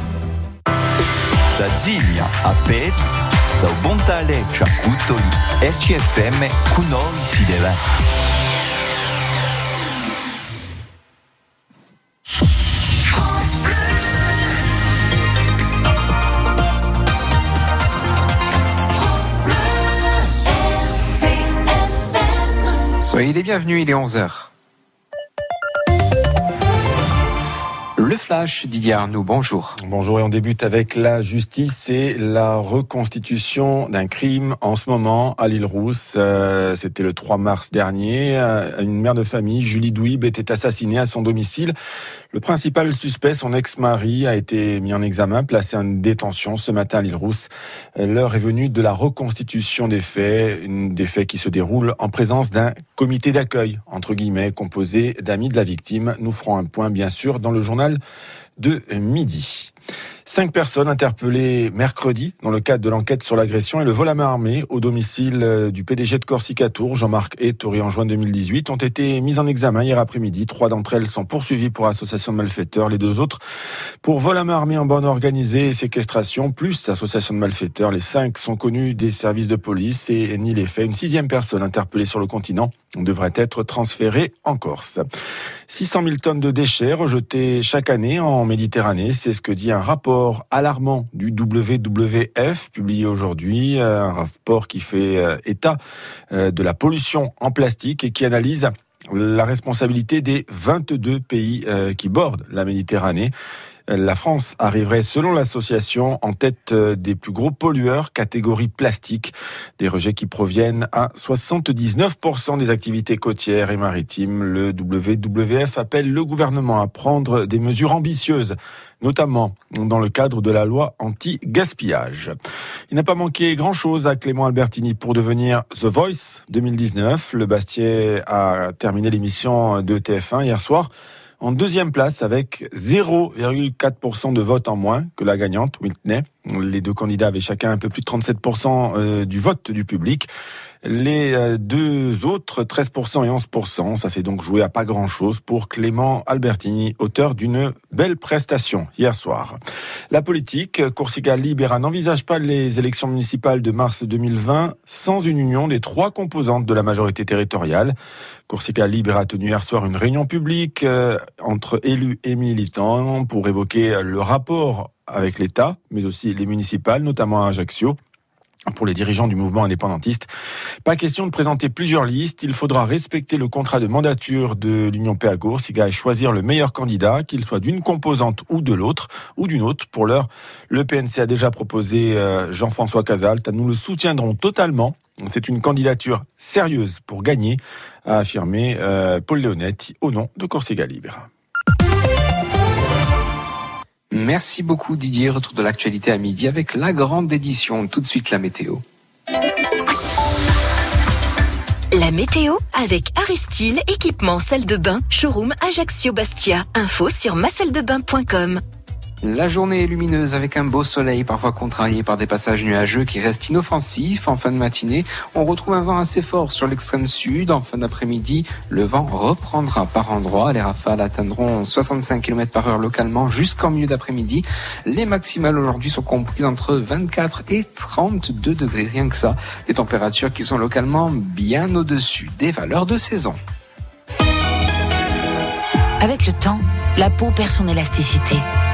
Da Ziglia a Pet, da Bontaleccia a Cutoli, RCFM con noi. Soyez les bienvenus, il est 11h. Le Flash, Didier Arnaud, bonjour. Bonjour et on débute avec la justice et la reconstitution d'un crime en ce moment à l'île Rousse. Euh, C'était le 3 mars dernier. Euh, Une mère de famille, Julie Douib, était assassinée à son domicile. Le principal suspect, son ex-mari, a été mis en examen, placé en détention ce matin à l'île Rousse. L'heure est venue de la reconstitution des faits, des faits qui se déroulent en présence d'un comité d'accueil, entre guillemets, composé d'amis de la victime. Nous ferons un point, bien sûr, dans le journal de midi. Cinq personnes interpellées mercredi dans le cadre de l'enquête sur l'agression et le vol à main armée au domicile euh, du PDG de Corsica Tour, Jean-Marc Ettori, en juin 2018, ont été mises en examen hier après-midi. Trois d'entre elles sont poursuivies pour association de malfaiteurs, les deux autres pour vol à main armée en bande organisée et séquestration, plus association de malfaiteurs. Les cinq sont connus des services de police et ni les faits. Une sixième personne interpellée sur le continent devrait être transférée en Corse. 600 000 tonnes de déchets rejetés chaque année en Méditerranée, c'est ce que dit un rapport alarmant du WWF publié aujourd'hui, euh, un rapport qui fait euh, état euh, de la pollution en plastique et qui analyse la responsabilité des 22 pays qui bordent la Méditerranée. La France arriverait, selon l'association, en tête euh, des plus gros pollueurs, catégorie plastique. Des rejets qui proviennent à 79% des activités côtières et maritimes. Le WWF appelle le gouvernement à prendre des mesures ambitieuses notamment dans le cadre de la loi anti-gaspillage. Il n'a pas manqué grand-chose à Clément Albertini pour devenir The Voice 2019. Le Bastier a terminé l'émission de TF1 hier soir en deuxième place avec 0,4% de vote en moins que la gagnante, Whitney. Les deux candidats avaient chacun un peu plus de 37% euh, du vote du public. Les euh, deux autres, 13% et 11%, ça s'est donc joué à pas grand-chose pour Clément Albertini, auteur d'une belle prestation hier soir. La politique, Corsica Libera n'envisage pas les élections municipales de mars 2020 sans une union des trois composantes de la majorité territoriale. Corsica Libre a tenu hier soir une réunion publique euh, entre élus et militants pour évoquer le rapport avec l'État, mais aussi les municipales, notamment à Ajaccio pour les dirigeants du mouvement indépendantiste. Pas question de présenter plusieurs listes, il faudra respecter le contrat de mandature de l'Union Péagour, SIGA et choisir le meilleur candidat, qu'il soit d'une composante ou de l'autre, ou d'une autre. Pour l'heure, le PNC a déjà proposé euh, Jean-François Casalt, nous le soutiendrons totalement. C'est une candidature sérieuse pour gagner, a affirmé euh, Paul Leonetti au nom de Corsica Libre. Merci beaucoup Didier. Retour de l'actualité à midi avec la grande édition. Tout de suite la météo. La météo avec Aristil, équipement salle de bain, showroom Ajaccio Bastia. Info sur macelledebain.com. La journée est lumineuse avec un beau soleil, parfois contrarié par des passages nuageux qui restent inoffensifs. En fin de matinée, on retrouve un vent assez fort sur l'extrême sud. En fin d'après-midi, le vent reprendra par endroits. Les rafales atteindront 65 km par heure localement jusqu'en milieu d'après-midi. Les maximales aujourd'hui sont comprises entre 24 et 32 degrés, rien que ça. Des températures qui sont localement bien au-dessus des valeurs de saison. Avec le temps, la peau perd son élasticité.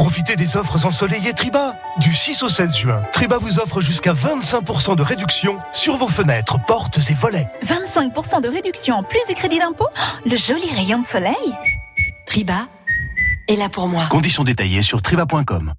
Profitez des offres ensoleillées Triba. Du 6 au 16 juin, Triba vous offre jusqu'à 25% de réduction sur vos fenêtres, portes et volets. 25% de réduction en plus du crédit d'impôt Le joli rayon de soleil Triba est là pour moi. Conditions détaillées sur triba.com.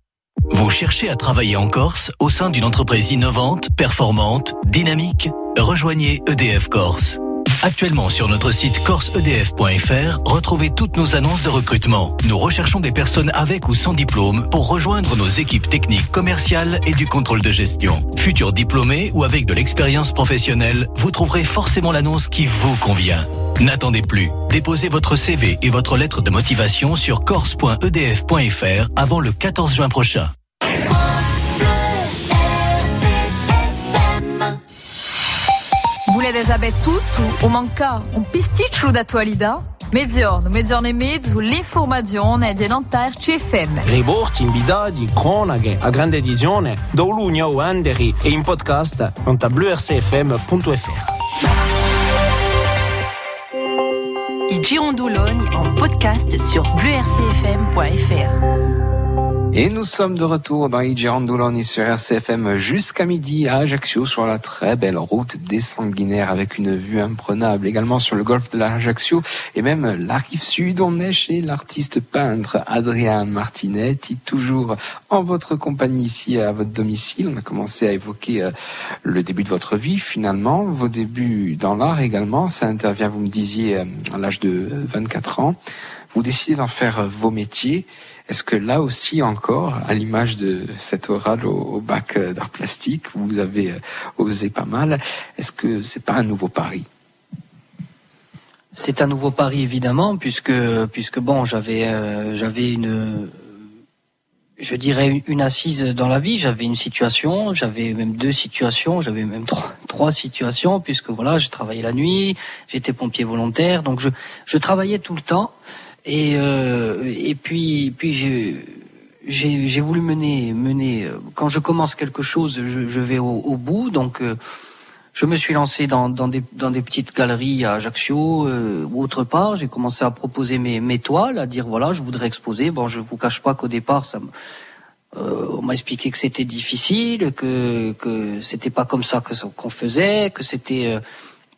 Vous cherchez à travailler en Corse au sein d'une entreprise innovante, performante, dynamique? Rejoignez EDF Corse. Actuellement sur notre site corseedf.fr, retrouvez toutes nos annonces de recrutement. Nous recherchons des personnes avec ou sans diplôme pour rejoindre nos équipes techniques commerciales et du contrôle de gestion. Futurs diplômés ou avec de l'expérience professionnelle, vous trouverez forcément l'annonce qui vous convient. N'attendez plus. Déposez votre CV et votre lettre de motivation sur corse.edf.fr avant le 14 juin prochain. Elisabeth tutto o manca un pisticcio d'attualità? Mezzogiorno, mezzogiorno e mezzo, l'informazione di Nanterre CFM. Riporti, invidati, cronache, a grande edizione, da Olunia o Anderi e in podcast non bluercfm.fr. Girondoulogne en podcast sur bluercfm.fr. Et nous sommes de retour dans Igirandouloni sur RCFM jusqu'à midi à Ajaccio sur la très belle route des Sanguinaires avec une vue imprenable également sur le golfe de l'Ajaccio et même la rive sud. On est chez l'artiste peintre Adrien Martinetti, toujours en votre compagnie ici à votre domicile. On a commencé à évoquer euh, le début de votre vie finalement, vos débuts dans l'art également. Ça intervient, vous me disiez, euh, à l'âge de 24 ans. Vous décidez d'en faire vos métiers. Est-ce que là aussi encore, à l'image de cet oral au, bac euh, d'art plastique, vous avez euh, osé pas mal, est-ce que c'est pas un nouveau pari? C'est un nouveau pari évidemment, puisque bon, j'avais euh, j'avais une je dirais une assise dans la vie. J'avais une situation, j'avais même deux situations, j'avais même trois, situations, puisque voilà, je travaillais la nuit, j'étais pompier volontaire, donc je travaillais tout le temps. Et, euh, et puis, puis j'ai j'ai voulu mener, mener. Quand je commence quelque chose, je, je vais au, au, bout. Donc, euh, je me suis lancé dans, dans, des, dans des petites galeries à Ajaccio euh, ou autre part. J'ai commencé à proposer mes, mes toiles, à dire voilà, je voudrais exposer. Bon, je vous cache pas qu'au départ, ça euh, on m'a expliqué que c'était difficile, que que c'était pas comme ça que qu'on faisait, que c'était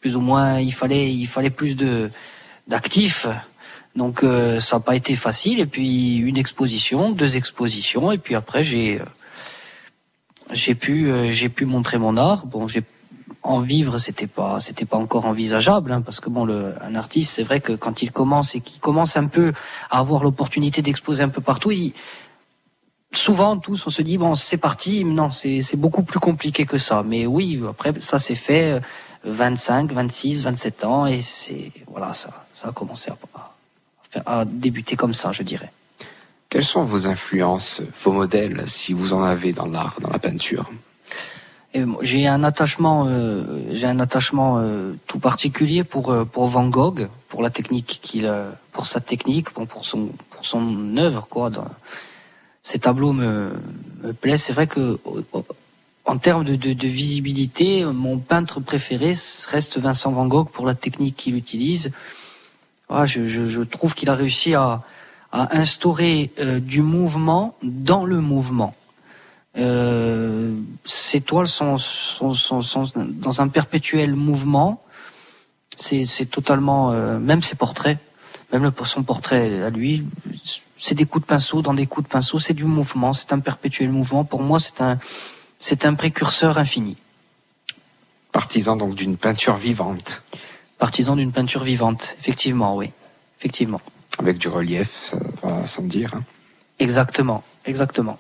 plus ou moins il fallait il fallait plus de d'actifs. Donc euh, ça n'a pas été facile. Et puis une exposition, deux expositions, et puis après j'ai euh, j'ai pu euh, j'ai pu montrer mon art. Bon, j'ai en vivre, c'était pas c'était pas encore envisageable, hein, parce que bon, le, un artiste, c'est vrai que quand il commence et qu'il commence un peu à avoir l'opportunité d'exposer un peu partout, il, souvent tous on se dit bon c'est parti. Non, c'est c'est beaucoup plus compliqué que ça. Mais oui, après ça s'est fait 25, 26, 27 ans et c'est voilà ça ça a commencé à à débuter comme ça, je dirais. Quelles sont vos influences, vos modèles, si vous en avez dans l'art, dans la peinture? J'ai un attachement, euh, j'ai un attachement euh, tout particulier pour euh, pour Van Gogh, pour la technique qu'il, pour sa technique, pour, pour son pour son œuvre quoi. Dans, ces tableaux me, me plaisent. C'est vrai que en termes de, de, de, visibilité, mon peintre préféré reste Vincent Van Gogh pour la technique qu'il utilise. Ah, je, trouve qu'il a réussi à, instaurer euh, du mouvement dans le mouvement. Euh, ces toiles sont, dans un perpétuel mouvement. C'est totalement, euh, même ses portraits, même son portrait à lui, c'est des coups de pinceau dans des coups de pinceau. C'est du mouvement, c'est un perpétuel mouvement. Pour moi, c'est un, c'est un précurseur infini. Partisan donc d'une peinture vivante partisan d'une peinture vivante, effectivement, oui, effectivement. Avec du relief, ça va sans dire. Hein. Exactement, exactement.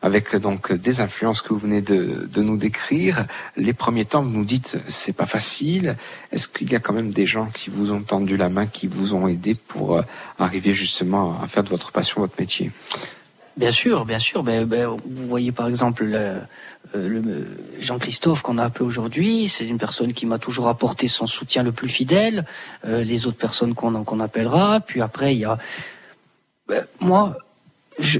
Avec donc des influences que vous venez de, nous décrire, les premiers temps, vous nous dites c'est pas facile. Est-ce qu'il y a quand même des gens qui vous ont tendu la main, qui vous ont aidé pour euh, arriver justement à faire de votre passion votre métier? Bien sûr, bien sûr. Ben, ben, vous voyez par exemple le, le Jean-Christophe qu'on a appelé aujourd'hui, c'est une personne qui m'a toujours apporté son soutien le plus fidèle. Euh, les autres personnes qu'on appellera, puis après il y a ben, moi, je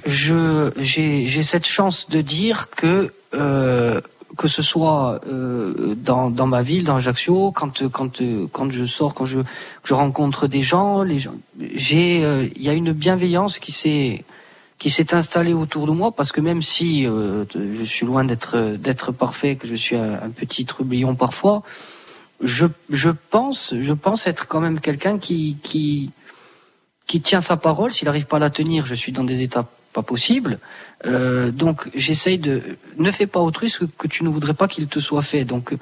j'ai j'ai cette chance de dire que euh, que ce soit euh, dans, dans ma ville, dans Ajaccio, quand quand quand je sors, quand je je rencontre des gens, les gens, j'ai il y a une bienveillance qui s'est qui s'est installé autour de moi parce que même si euh, je suis loin d'être d'être parfait, que je suis un, petit trublion parfois, je, je pense je pense être quand même quelqu'un qui qui qui tient sa parole. S'il n'arrive pas à la tenir, je suis dans des états pas possibles. Euh, donc j'essaye de ne fais pas autrui ce que tu ne voudrais pas qu'il te soit fait. Donc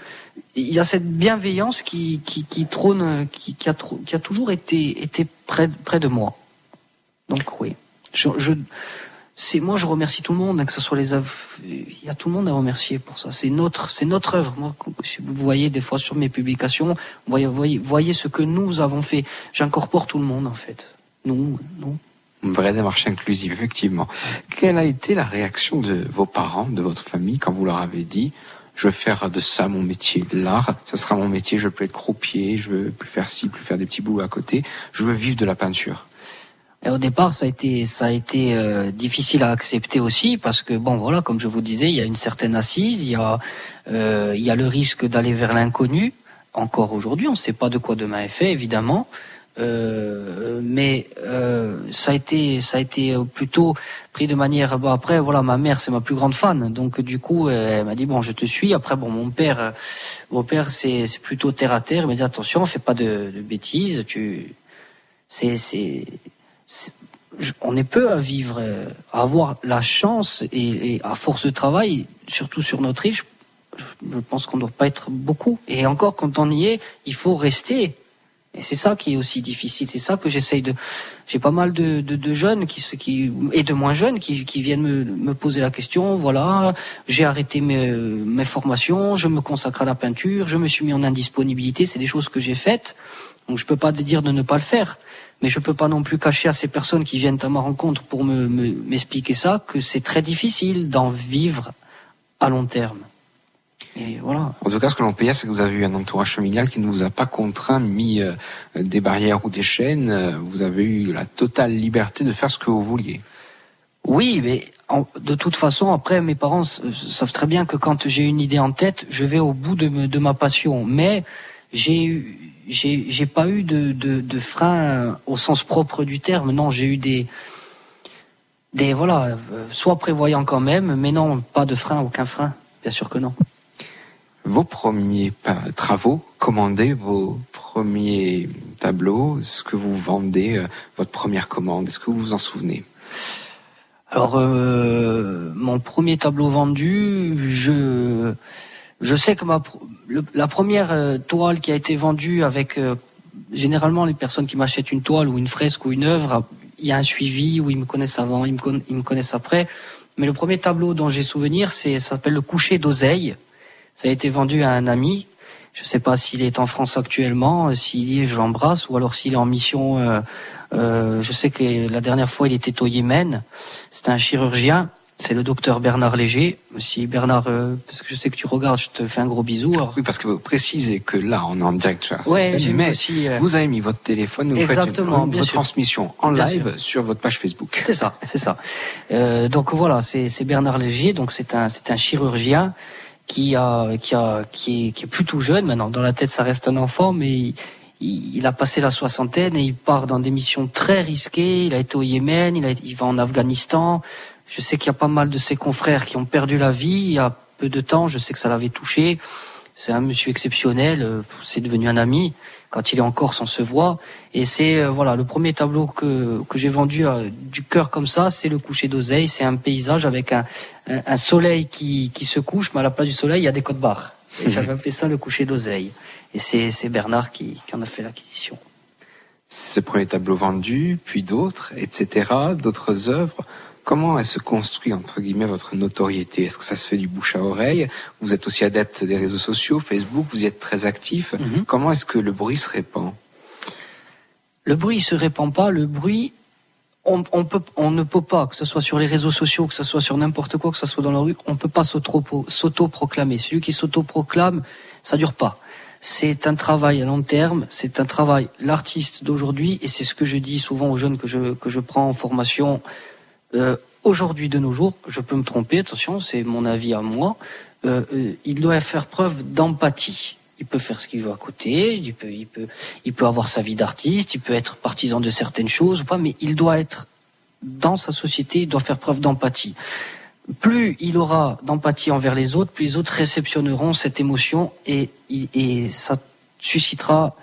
il y a cette bienveillance qui qui, qui trône, qui, qui, a, toujours été été près près de moi. Donc oui je, c'est moi je remercie tout le monde, hein, que ce soit les il y a tout le monde à remercier pour ça. C'est notre, c'est notre œuvre. Moi, si vous voyez des fois sur mes publications, voyez, voyez, voyez ce que nous avons fait. J'incorpore tout le monde en fait. Nous, nous. Une vraie démarche inclusive, effectivement. Quelle a été la réaction de vos parents, de votre famille, quand vous leur avez dit je veux faire de ça mon métier, l'art, ce sera mon métier, je plus être croupier, je veux plus faire ci, plus faire des petits boulots à côté, je veux vivre de la peinture. Et au départ, ça a été, ça a été euh, difficile à accepter aussi parce que bon, voilà, comme je vous disais, il y a une certaine assise, il y a, euh, il y a le risque d'aller vers l'inconnu. Encore aujourd'hui, on ne sait pas de quoi demain est fait, évidemment. Euh, mais euh, ça a été ça a été plutôt pris de manière bon après voilà ma mère c'est ma plus grande fan donc du coup elle m'a dit bon je te suis après bon mon père euh, mon père c'est plutôt terre à terre il m'a dit attention fais pas de, de bêtises tu c'est c'est on est peu à vivre euh, à avoir la chance et, à force de travail surtout sur notre île je, pense qu'on ne doit pas être beaucoup et encore quand on y est il faut rester et c'est ça qui est aussi difficile. C'est ça que j'essaye de. J'ai pas mal de, jeunes qui, qui et de moins jeunes qui, viennent me, me poser la question. Voilà, j'ai arrêté mes, mes formations, je me consacre à la peinture, je me suis mis en indisponibilité. C'est des choses que j'ai faites. Donc je peux pas te dire de ne pas le faire, mais je peux pas non plus cacher à ces personnes qui viennent à ma rencontre pour me me- m'expliquer ça que c'est très difficile d'en vivre à long terme. Et voilà. En tout cas, ce que l'on peut dire, c'est que vous avez eu un entourage familial qui ne vous a pas contraint, mis euh, des barrières ou des chaînes. Euh, Vous avez eu la totale liberté de faire ce que vous vouliez. Oui, mais en- de toute façon, après, mes parents s- savent très bien que quand j'ai une idée en tête, je vais au bout de, me- de ma passion. Mais j'ai eu, j'ai, pas eu de, de, de frein au sens propre du terme. Non, j'ai eu des, des voilà, euh, soit prévoyants quand même, mais non, pas de frein, aucun frein. Bien sûr que non. Vos premiers travaux, commandés, vos premiers tableaux, ce que vous vendez, euh, votre première commande, est-ce que vous vous en souvenez? Alors, euh, mon premier tableau vendu, je, je sais que ma, la première euh, toile qui a été vendue avec, euh, généralement, les personnes qui m'achètent une toile ou une fresque ou une œuvre, il y a un suivi où ils me connaissent avant, ils me, me connaissent après. Mais le premier tableau dont j'ai souvenir, c'est, ça s'appelle le coucher d'oseille. Ça a été vendu à un ami. Je ne sais pas s'il est en France actuellement, euh, s'il y est, je l'embrasse, ou alors s'il est en mission. je sais que la dernière fois, il était au Yémen. C'est un chirurgien. C'est le docteur Bernard Léger. Si Bernard, euh, parce que je sais que tu regardes, je te fais un gros bisou. Alors, Oui, parce que vous précisez que là, on est en direct sur Ouais, mais aussi, euh, vous avez mis votre téléphone, vous faites Exactement, une, bien une sûr. retransmission en Bien live sûr. sur votre page Facebook. C'est ça, c'est ça. Euh, donc voilà, c'est Bernard Léger. Donc c'est un c'est un chirurgien qui a qui a qui est qui est plus tout jeune maintenant. Dans la tête, ça reste un enfant, mais il, il- il a passé la soixantaine et il part dans des missions très risquées. Il a été au Yémen, il a il va en Afghanistan. Je sais qu'il y a pas mal de ses confrères qui ont perdu la vie il y a peu de temps. Je sais que ça l'avait touché. C'est un monsieur exceptionnel. euh, C'est devenu un ami. Quand il est en Corse, on se voit. Et c'est euh, voilà le premier tableau que que j'ai vendu euh, du cœur comme ça, c'est le coucher d'oseille. C'est un paysage avec un, un, un soleil qui qui se couche, mais à la place du soleil, il y a des côtes barres. Et j'avais appelé ça le coucher d'oseille. Et c'est c'est Bernard qui qui en a fait l'acquisition. Ce premier tableau vendu, puis d'autres, etc., d'autres œuvres. Comment elle se construit, entre guillemets, votre notoriété? Est-ce que ça se fait du bouche à oreille? Vous êtes aussi adepte des réseaux sociaux, Facebook, vous y êtes très actif. Mhm. Comment est-ce que le bruit se répand? Le bruit se répand pas. Le bruit, on, on peut, on ne peut pas, que ce soit sur les réseaux sociaux, que ce soit sur n'importe quoi, que ce soit dans la rue, on peut pas s'auto- s'auto-proclamer. Celui qui s'auto-proclame, ça dure pas. C'est un travail à long terme, c'est un travail, l'artiste d'aujourd'hui, et c'est ce que je dis souvent aux jeunes que je, que je prends en formation, euh, aujourd'hui de nos jours, je peux me tromper, attention, c'est mon avis à moi, euh, euh, il doit faire preuve d'empathie. Il peut faire ce qu'il veut à côté, il peut, avoir sa vie d'artiste, il peut être partisan de certaines choses ou pas, mais il doit être dans sa société, il doit faire preuve d'empathie. Plus il aura d'empathie envers les autres, plus les autres réceptionneront cette émotion et ça suscitera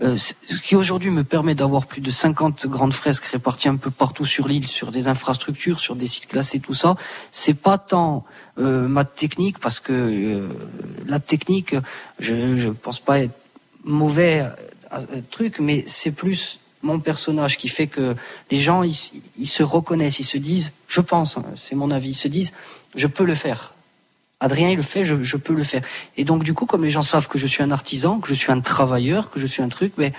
euh, ce qui aujourd'hui me permet d'avoir plus de 50 grandes fresques réparties un peu partout sur l'île, sur des infrastructures, sur des sites classés, tout ça, c'est pas tant euh, ma technique, parce que euh, la technique, je je pense pas être mauvais truc, mais c'est plus mon personnage qui fait que les gens ils, ils se reconnaissent, ils se disent, je pense, hein, c'est mon avis, ils se disent, je peux le faire. Adrien, il le fait, je, je peux le faire. Et donc, du coup, comme les gens savent que je suis un artisan, que je suis un travailleur, que je suis un truc, mais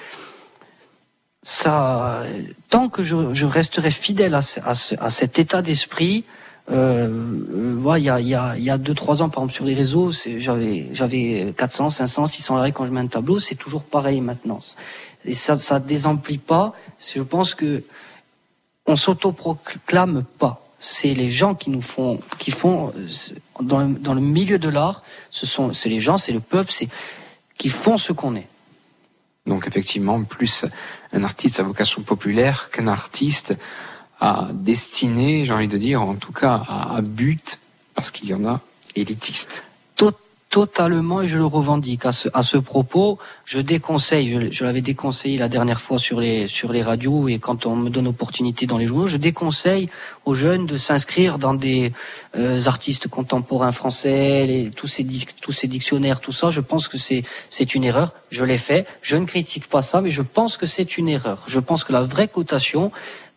ça, tant que je, je resterai fidèle à, à, à cet état d'esprit, euh, euh, voilà, il y a, y, a, y a deux, trois ans, par exemple, sur les réseaux, j'avais, j'avais 400, 500, 600 arrêts quand je mets un tableau, c'est toujours pareil maintenant. Et ça, ça désemplit pas. Je pense que on s'autoproclame pas. C'est les gens qui nous font, qui font euh, dans le, milieu de l'art. Ce sont, c'est les gens, c'est le peuple, c'est qui font ce qu'on est. Donc effectivement, plus un artiste à vocation populaire qu'un artiste à destinée, j'ai envie de dire, en tout cas à but, parce qu'il y en a élitiste. Tot- Totalement, et je le revendique. À ce, à ce propos, je déconseille, je, l'avais déconseillé la dernière fois sur les, sur les radios et quand on me donne opportunité dans les journaux, je déconseille aux jeunes de s'inscrire dans des euh, artistes contemporains français, les, tous, ces tous ces dictionnaires, tout ça. Je pense que c'est, c'est une erreur. Je l'ai fait. Je ne critique pas ça, mais je pense que c'est une erreur. Je pense que la vraie cotation,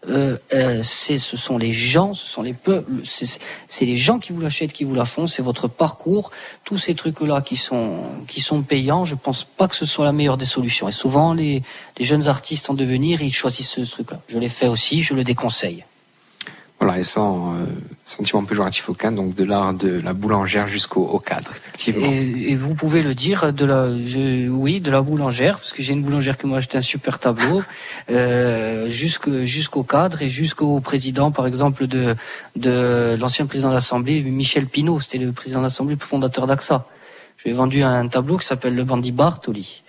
euh, euh, ce sont les gens, ce sont les peuples, c'est, c'est les gens qui vous l'achètent, qui vous la font, c'est votre parcours, tous ces trucs-là qui sont, qui sont payants, je pense pas que ce soit la meilleure des solutions. Et souvent, les, les jeunes artistes en devenir, ils choisissent ce truc-là. Je l'ai fait aussi, je le déconseille. Voilà, et sans euh, sentiment péjoratif aucun, donc de l'art de la boulangère jusqu'au au cadre, effectivement. Et, et vous pouvez le dire de la, je, oui, de la boulangère, parce que j'ai une boulangère qui m'a acheté un super tableau, euh, jusqu'au cadre et jusqu'au président, par exemple, de, de l'ancien président de l'Assemblée, Michel Pinault, c'était le président de l'Assemblée, fondateur d'AXA. Je lui ai vendu un tableau qui s'appelle Le Bandit Bartoli,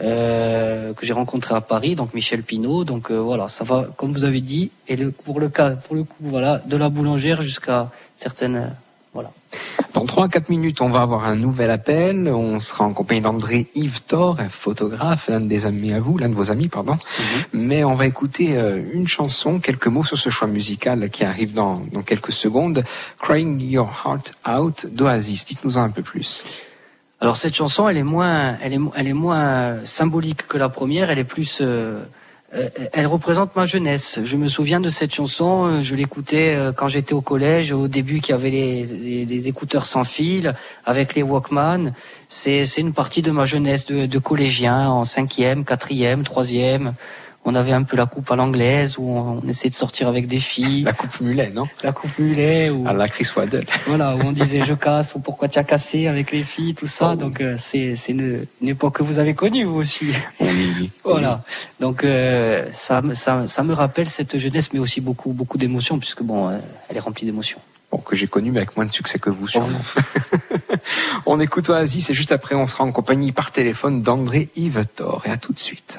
euh, que j'ai rencontré à Paris, donc Michel Pinault. Donc euh, voilà, ça va, comme vous avez dit, et le, pour le cas, pour le coup, voilà, de la boulangère jusqu'à certaines, euh, voilà. Dans 3 à 4 minutes, on va avoir un nouvel appel. On sera en compagnie d'André Yves Thor, un photographe, l'un des amis à vous, l'un de vos amis, pardon. Mais on va écouter euh, une chanson, quelques mots sur ce choix musical qui arrive dans, dans quelques secondes. Crying Your Heart Out d'Oasis. Dites-nous en un peu plus. Alors cette chanson, elle est moins, elle est, elle est moins symbolique que la première. Elle est plus, euh, euh, elle représente ma jeunesse. Je me souviens de cette chanson. euh, Je l'écoutais euh, quand j'étais au collège. Au début, qu'il y avait les écouteurs sans fil avec les Walkman. C'est, c'est une partie de ma jeunesse de, de collégien en cinquième, quatrième, troisième. On avait un peu la coupe à l'anglaise où on, on essayait de sortir avec des filles. La coupe mulet, non? La coupe mulet. Ou... À la Chris Waddle. Voilà, où on disait je casse ou pourquoi tu as cassé avec les filles, tout ça. Donc euh, c'est c'est une, une époque que vous avez connue vous aussi. Oui. Voilà. Donc euh, ça, me- ça ça me rappelle cette jeunesse, mais aussi beaucoup beaucoup d'émotions puisque bon, euh, elle est remplie d'émotions. Bon, que j'ai connu, mais avec moins de succès que vous, sûrement. on écoute Oasis et juste après, on sera en compagnie par téléphone d'André Yves Thor. Et à tout de suite.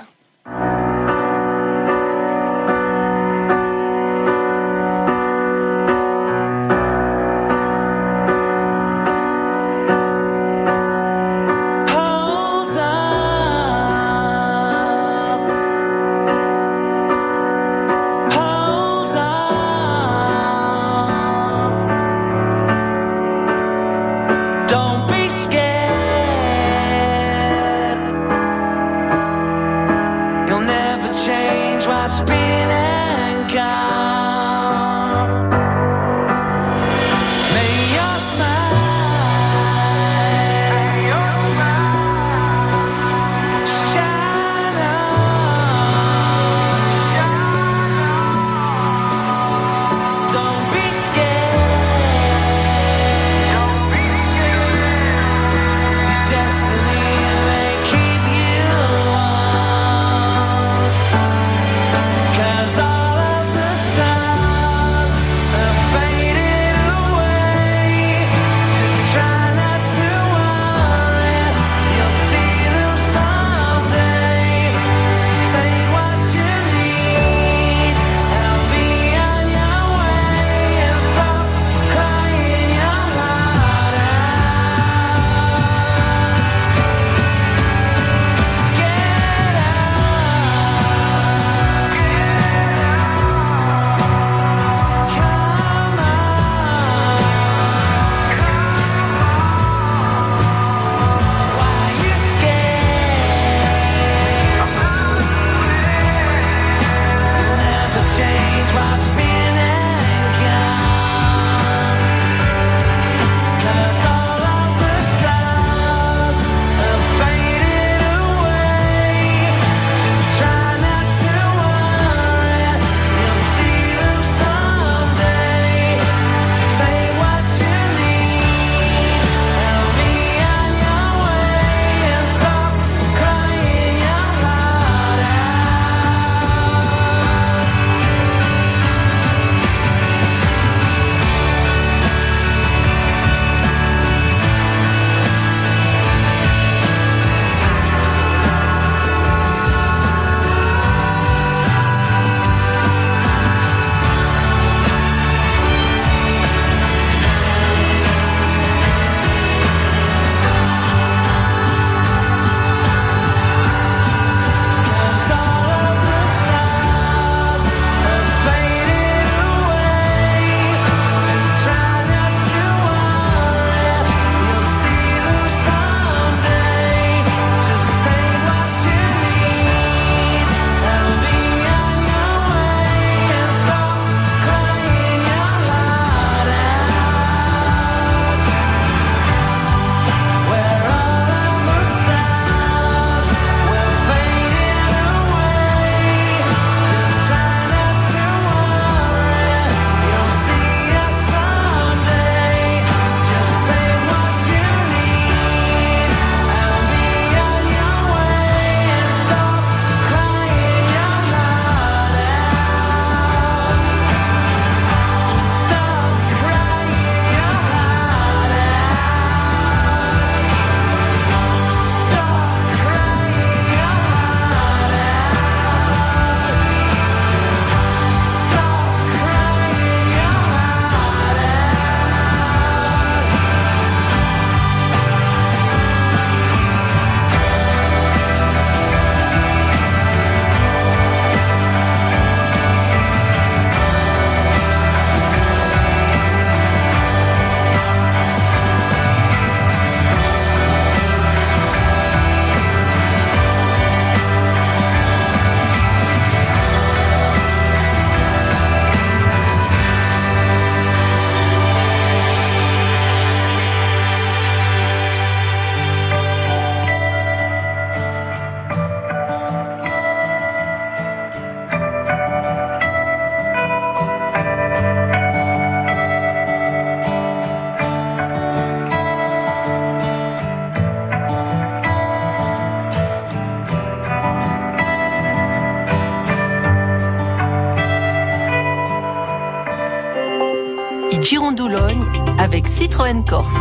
Avec Citroën Corse.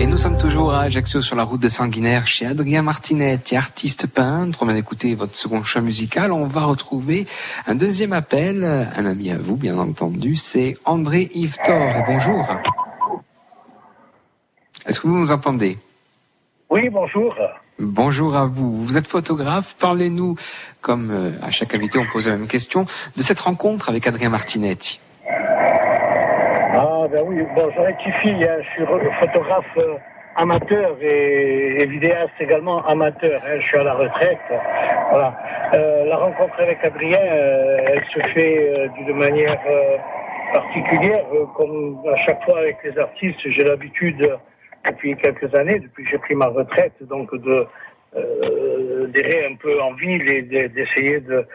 Et nous sommes toujours à Ajaccio sur la route de Sanguinaire chez Adrien Martinet, artiste peintre. On vient d'écouter votre second choix musical. On va retrouver un deuxième appel, un ami à vous bien entendu, c'est André Yves Thor. Bonjour. Est-ce que vous nous entendez? Oui, bonjour. Bonjour à vous. Vous êtes photographe. Parlez-nous, comme euh, à chaque invité on pose la même question, de cette rencontre avec Adrien Martinetti. Ah ben oui, bon, je rectifie, hein, je suis photographe euh, amateur et, vidéaste également amateur. hein, je suis à la retraite. Voilà. Euh, la rencontre avec Adrien, euh, elle se fait euh, d'une manière particulière, comme à chaque fois avec les artistes, j'ai l'habitude depuis quelques années, depuis que j'ai pris ma retraite, donc de d'errer un peu en ville et de- d'essayer de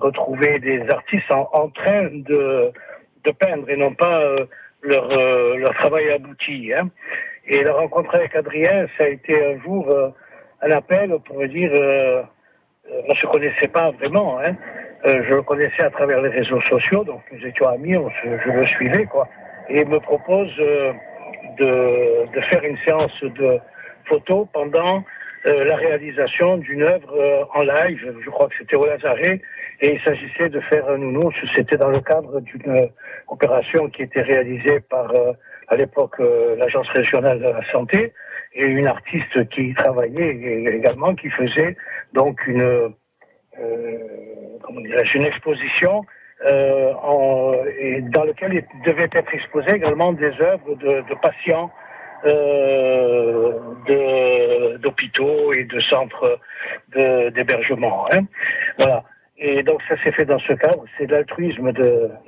retrouver des artistes en train de, de peindre et non pas euh, leur, euh, leur travail abouti. Hein. Et la rencontre avec Adrien, ça a été un jour euh, un appel pour me dire, euh, on se connaissait pas vraiment, hein. Euh, je le connaissais à travers les réseaux sociaux, donc nous étions amis, je le suivais, quoi. Et il me propose euh, de, de faire une séance de photos pendant la réalisation d'une œuvre en live, je crois que c'était au Lazaret, et il s'agissait de faire un nounours, c'était dans le cadre d'une opération qui était réalisée par, euh, à l'époque, euh, l'Agence régionale de la santé, et une artiste qui y travaillait également, qui faisait donc une, euh, comment une exposition euh, en, dans laquelle il devait être exposé également des œuvres de, de patients euh, d'hôpitaux et de centres d'hébergement. hein. Voilà. Et donc ça s'est fait dans ce cadre. C'est l'altruisme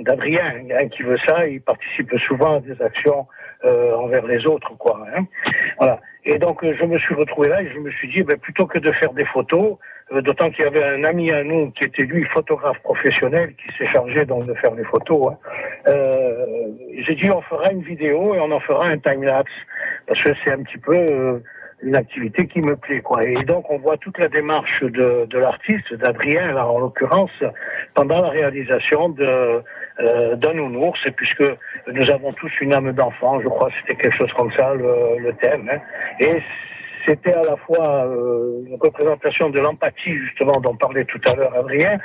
d'Adrien hein, qui veut ça. Il participe souvent à des actions euh, envers les autres, quoi. hein. Voilà. Et donc euh, je me suis retrouvé là et je me suis dit, ben, plutôt que de faire des photos, euh, d'autant qu'il y avait un ami à nous qui était lui photographe professionnel qui s'est chargé donc de faire les photos. hein. Euh, J'ai dit on fera une vidéo et on en fera un time lapse parce que c'est un petit peu euh, une activité qui me plaît quoi. Et donc on voit toute la démarche de, de l'artiste, d'Adrien en l'occurrence, pendant la réalisation de euh, d'un nounours, puisque nous avons tous une âme d'enfant, je crois c'était quelque chose comme ça le, le thème. hein. Et c'était à la fois euh, une représentation de l'empathie justement dont parlait tout à l'heure Adrien,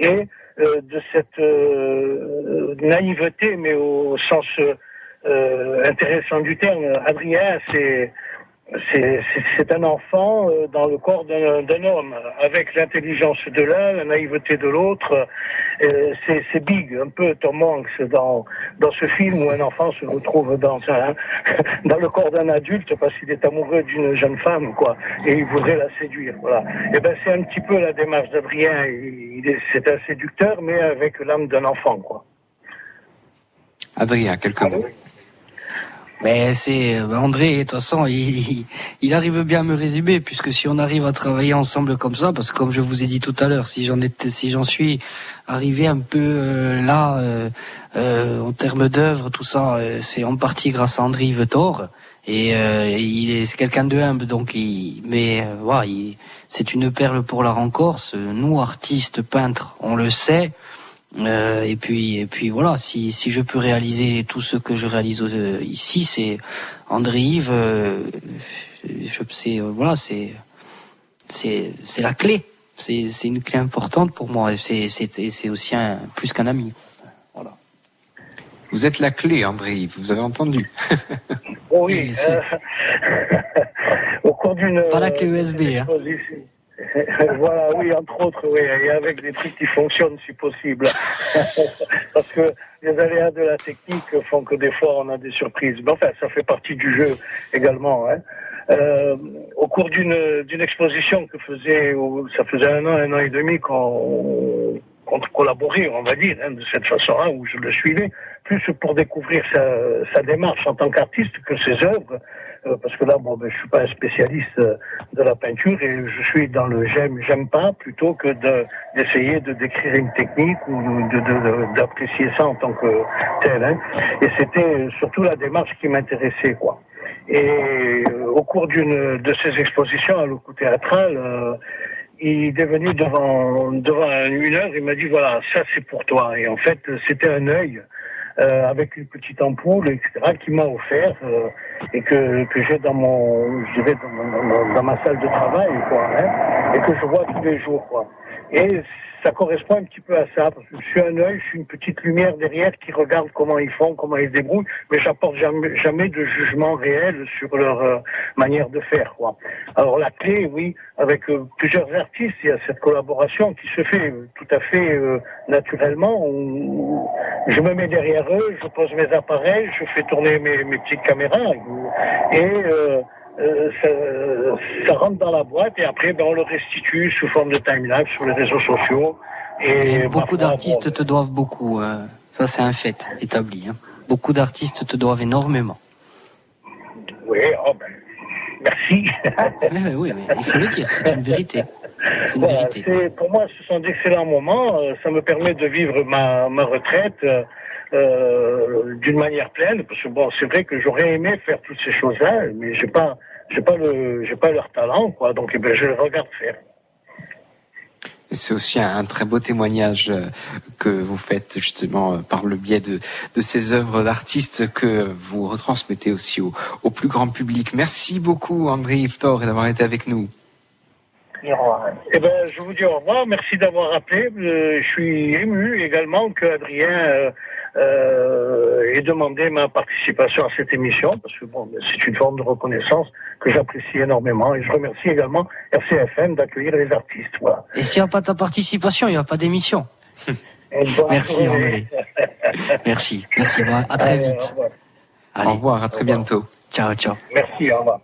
et euh, de cette euh, naïveté, mais au sens euh, intéressant du terme. Adrien, c'est c'est un enfant euh, dans le corps d'un homme, avec l'intelligence de l'un, la naïveté de l'autre. Euh, c'est Big, un peu Tom Hanks dans dans ce film où un enfant se retrouve dans un dans le corps d'un adulte parce qu'il est amoureux d'une jeune femme, quoi, et il voudrait la séduire. Voilà. Et ben c'est un petit peu la démarche d'Adrien. C'est un séducteur, mais avec l'âme d'un enfant, quoi. Adrien, quelques mots. Mais c'est euh, André, de toute façon, il, il- arrive bien à me résumer, puisque si on arrive à travailler ensemble comme ça, parce que comme je vous ai dit tout à l'heure, si j'en si j'en suis arrivé un peu euh, là, euh, euh, en termes d'œuvre, tout ça, euh, c'est en partie grâce à André Yvetor. Et euh, il est, c'est quelqu'un de humble, donc il, mais voilà, il- c'est une perle pour la rencorse. Nous, artistes, peintres, on le sait. Euh, et puis, et puis voilà, si, si je peux réaliser tout ce que je réalise euh, ici, c'est André Yves. euh, je sais, euh, voilà, c'est, c'est, c'est la clé. C'est, c'est une clé importante pour moi. C'est, c'est, c'est aussi un, plus qu'un ami. Vous êtes la clé, André Yves, vous avez entendu. Oh oui, euh, au cours d'une Pas la clé USB, hein. voilà, oui, entre autres, oui, et avec des trucs qui fonctionnent si possible. Parce que les aléas de la technique font que des fois on a des surprises. Mais enfin, ça fait partie du jeu également. Hein. Euh, au cours d'une exposition que faisait, ça faisait un an, un an et demi qu'on qu'on collaborait, on va dire, hein, de cette façon-là, où je le suivais, plus pour découvrir sa, démarche en tant qu'artiste que ses œuvres, parce que là, bon, ben, je suis pas un spécialiste euh, de la peinture et je suis dans le j'aime, j'aime pas, plutôt que de- d'essayer de décrire une technique ou de- de- de- d'apprécier ça en tant que tel. hein. Et c'était surtout la démarche qui m'intéressait, quoi. Et euh, au cours d'une de ces expositions à l'Ocu théâtral, euh, il est venu devant, devant une heure, il m'a dit voilà, ça c'est pour toi. Et en fait, c'était un œil euh, avec une petite ampoule, etc., qui m'a offert euh, et que, que j'ai dans mon, je dirais, dans, dans- ma salle de travail, quoi, hein, et que je vois tous les jours, quoi. Et ça correspond un petit peu à ça, parce que je suis un œil, je suis une petite lumière derrière qui regarde comment ils font, comment ils débrouillent, mais j'apporte jamais, jamais de jugement réel sur leur euh, manière de faire, quoi. Alors la clé, oui, avec euh, plusieurs artistes, il y a cette collaboration qui se fait euh, tout à fait naturellement. On- je me mets derrière eux, je pose mes appareils, je fais tourner mes, mes petites caméras et euh, ça, ça rentre dans la boîte et après ben, on le restitue sous forme de timelapse sur les réseaux sociaux. Et, Et beaucoup d'artistes te doivent beaucoup. euh, ça, c'est un fait établi. hein. Beaucoup d'artistes te doivent énormément. oui, oh, ben, merci. oui, oui, mais il faut le dire, c'est une vérité. C'est une Voilà, vérité. pour moi, ce sont d'excellents moments. Euh, Ça me permet de vivre ma, ma retraite euh, d'une manière pleine. Parce que bon, c'est vrai que j'aurais aimé faire toutes ces choses-là, mais j'ai pas, j'ai pas le, j'ai pas leur talent, quoi. Donc, eh ben, je les regarde faire. C'est aussi un, un très beau témoignage euh, que vous faites justement euh, par le biais de, de ces œuvres d'artistes que vous retransmettez aussi au, au plus grand public. Merci beaucoup André Iftor d'avoir été avec nous. Eh ben, je vous dis au revoir. Merci d'avoir appelé. Euh, je suis ému également que Adrien euh, ait demandé ma participation à cette émission parce que bon, ben, c'est une forme de reconnaissance que j'apprécie énormément et je remercie également RCFM d'accueillir les artistes. Voilà. Et s'il n'y a pas ta participation, il n'y a pas d'émission. Merci André. Merci. Merci. Bon, à très Allez, vite. au revoir. Au revoir, à très bientôt. Ciao, ciao. Merci, au revoir.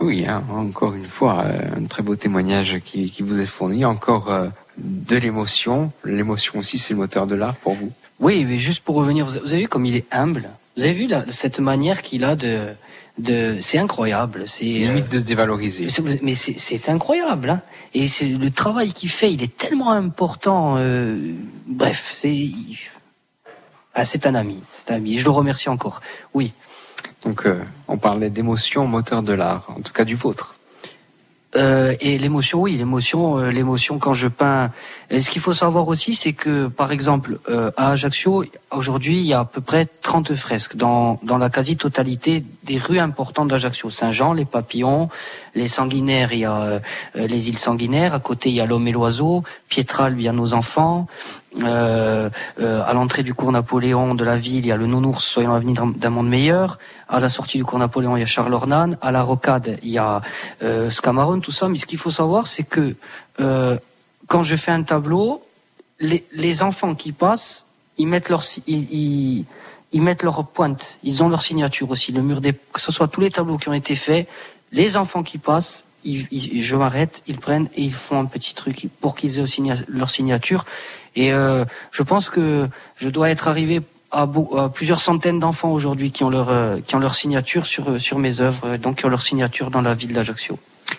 Oui, hein, encore une fois, euh, un très beau témoignage qui, qui vous est fourni. Encore euh, de l'émotion. L'émotion aussi, c'est le moteur de l'art pour vous. Oui, mais juste pour revenir, vous avez vu comme il est humble? Vous avez vu cette manière qu'il a de... de c'est incroyable. C'est Limite de se dévaloriser. Mais c'est- incroyable. Hein Et c'est le travail qu'il fait, il est tellement important. euh, bref, c'est... Ah, c'est un ami, c'est un ami. Et je le remercie encore. Oui. Donc, euh, on parlait d'émotion, moteur de l'art, en tout cas du vôtre. Euh, et l'émotion, oui, l'émotion, euh, l'émotion quand je peins. Et ce qu'il faut savoir aussi, c'est que, par exemple, euh, à Ajaccio, aujourd'hui, il y a à peu près 30 fresques dans, dans la quasi-totalité des rues importantes d'Ajaccio. Saint-Jean, les Papillons, les Sanguinaires, il y a euh, les îles Sanguinaires. À côté, il y a l'Homme et l'Oiseau. Pietral, il y a nos enfants. Euh, euh, à l'entrée du cours Napoléon de la ville, il y a le Nounours, soyons l'avenir d'un monde meilleur. À la sortie du cours Napoléon, il y a Charles Ornan. À la Rocade, il y a euh, Scamarone, tout ça. Mais ce qu'il faut savoir, c'est que euh, quand je fais un tableau, les, les enfants qui passent, ils mettent leur, ils, ils, ils mettent leur pointe. Ils ont leur signature aussi. Le mur des, que ce soit tous les tableaux qui ont été faits, les enfants qui passent, ils, je m'arrête, ils prennent et ils font un petit truc pour qu'ils aient leur signature. Et euh, je pense que je dois être arrivé à, beau- à plusieurs centaines d'enfants aujourd'hui qui ont leur euh, qui ont leur signature sur euh, sur mes œuvres, donc qui ont leur signature dans la ville d'Ajaccio.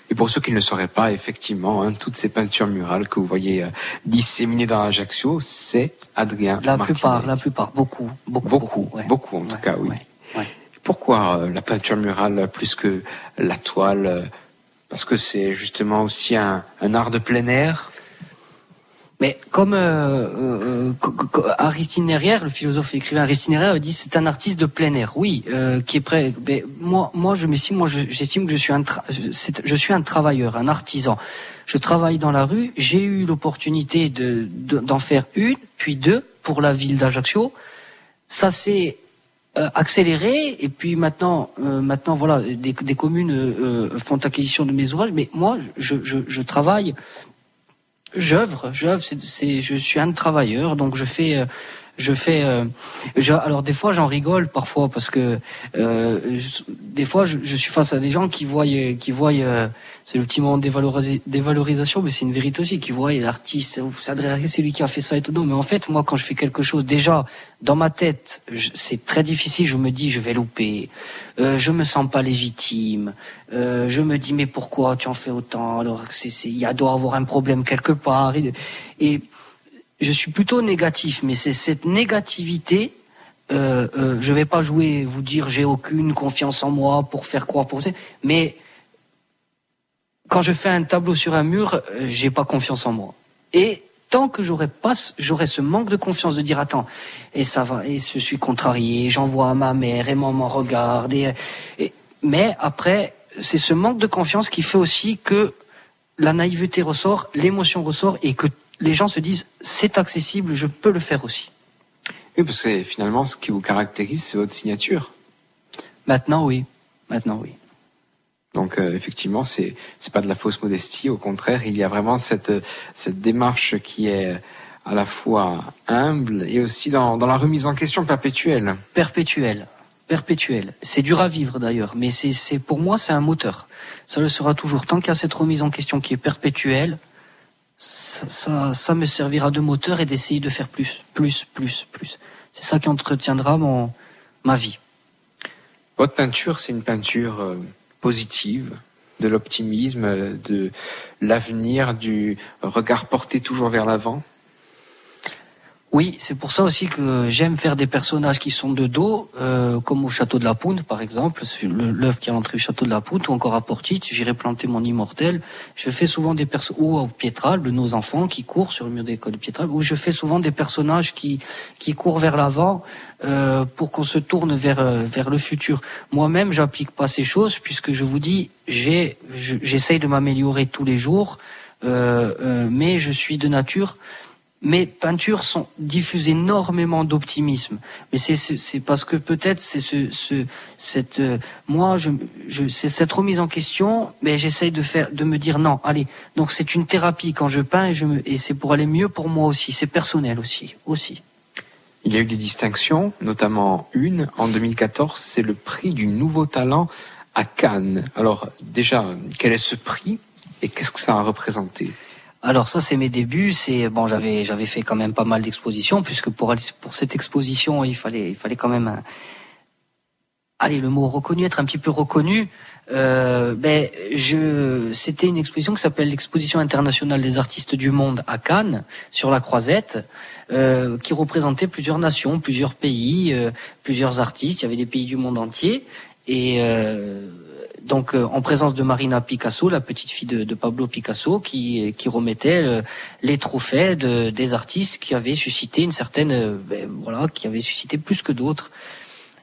Et pour ceux qui ne le sauraient pas, effectivement, hein, toutes ces peintures murales que vous voyez euh, disséminées dans Ajaccio, c'est Adrien La Martinet. plupart, la plupart, beaucoup, beaucoup, Beaucoup, beaucoup, en tout cas, oui. Pourquoi euh, la peinture murale plus que la toile? Parce que c'est justement aussi un, un art de plein air? Mais comme euh, euh, Aristide Nerrière, le philosophe et écrivain Aristide Nerrière, dit c'est un artiste de plein air. Oui, euh, qui est prêt. Mais moi, moi, je m'estime, moi, je- j'estime que je suis un, je- c'est- suis un travailleur, un artisan. Je travaille dans la rue. J'ai eu l'opportunité de de- d'en faire une, puis deux pour la ville d'Ajaccio. Ça s'est euh, accéléré et puis maintenant, euh, maintenant voilà, des, des communes euh, font acquisition de mes ouvrages. Mais moi, je, je, je travaille j'œuvre, j'œuvre, c'est, je suis un travailleur, donc je fais, euh, je fais, euh, je- alors des fois j'en rigole parfois parce que euh, je- des fois je, je suis face à des gens qui voient, qui voient, euh, c'est le petit moment de dévalorisa- dévalorisation, mais c'est une vérité aussi, qui voient l'artiste, c'est lui qui a fait ça et tout. Non, mais en fait moi quand je fais quelque chose, déjà dans ma tête, c'est très difficile. Je me dis je vais louper, euh, je me sens pas légitime. Euh, je me dis mais pourquoi tu en fais autant alors il doit avoir un problème quelque part et je suis plutôt négatif mais c'est cette négativité euh, euh, je vais pas jouer vous dire j'ai aucune confiance en moi pour faire croire pour ça mais quand je fais un tableau sur un mur euh, j'ai pas confiance en moi. Et tant que j'aurais pas, j'aurais ce manque de confiance de dire attends, et ça va, et je suis contrarié, j'envoie à ma mère et maman regarde, et, et- mais après, c'est ce manque de confiance qui fait aussi que la naïveté ressort, l'émotion ressort, et que les gens se disent c'est accessible, je peux le faire aussi. Oui, parce que finalement, ce qui vous caractérise, c'est votre signature. Maintenant, oui. Maintenant, oui. Donc euh, effectivement, c'est c'est pas de la fausse modestie. Au contraire, il y a vraiment cette cette démarche qui est à la fois humble et aussi dans, dans la remise en question perpétuelle. perpétuel. Perpétuel. C'est dur à vivre d'ailleurs, mais c'est, c'est pour moi c'est un moteur. Ça le sera toujours. Tant qu'il y a cette remise en question qui est perpétuelle, ça, ça, me servira de moteur et d'essayer de faire plus, plus, plus, plus. C'est ça qui entretiendra mon ma vie. Votre peinture, c'est une peinture euh, positive, de l'optimisme, euh, de l'avenir, du regard porté toujours vers l'avant. Oui, c'est pour ça aussi que j'aime faire des personnages qui sont de dos, euh, comme au château de la Pounde, par exemple, l'œuvre qui est à l'entrée du château de la Pounde, ou encore à Portit, j'irai planter mon immortel. Je fais souvent des personnages, ou au Piétral, de nos enfants qui courent sur le mur écoles de Piétral, où je fais souvent des personnages qui, qui courent vers l'avant, euh, pour qu'on se tourne vers, euh, vers le futur. Moi-même, j'applique pas ces choses, puisque je vous dis, j'ai, je- j'essaye de m'améliorer tous les jours, euh, euh, mais je suis de nature mes peintures sont diffusent énormément d'optimisme. Mais c'est parce que peut-être c'est ce, ce cette euh, moi je c'est cette remise en question. Mais j'essaye de faire de me dire non. Allez, donc c'est une thérapie quand je peins et je me et c'est pour aller mieux pour moi aussi. C'est personnel aussi aussi. Il y a eu des distinctions, notamment une en 2014, c'est le prix du nouveau talent à Cannes. Alors déjà, quel est ce prix et qu'est-ce que ça a représenté? Alors ça c'est mes débuts. C'est bon j'avais j'avais fait quand même pas mal d'expositions puisque pour pour cette exposition il fallait il fallait quand même un, allez le mot reconnu être un petit peu reconnu. Euh, ben je c'était une exposition qui s'appelle l'exposition internationale des artistes du monde à Cannes sur la Croisette euh, qui représentait plusieurs nations, plusieurs pays, euh, plusieurs artistes. Il y avait des pays du monde entier et euh, donc euh, en présence de Marina Picasso, la petite fille de, Pablo Picasso, qui, remettait euh, les trophées de, des artistes qui avaient suscité une certaine, euh, ben, voilà, qui avaient suscité plus que d'autres.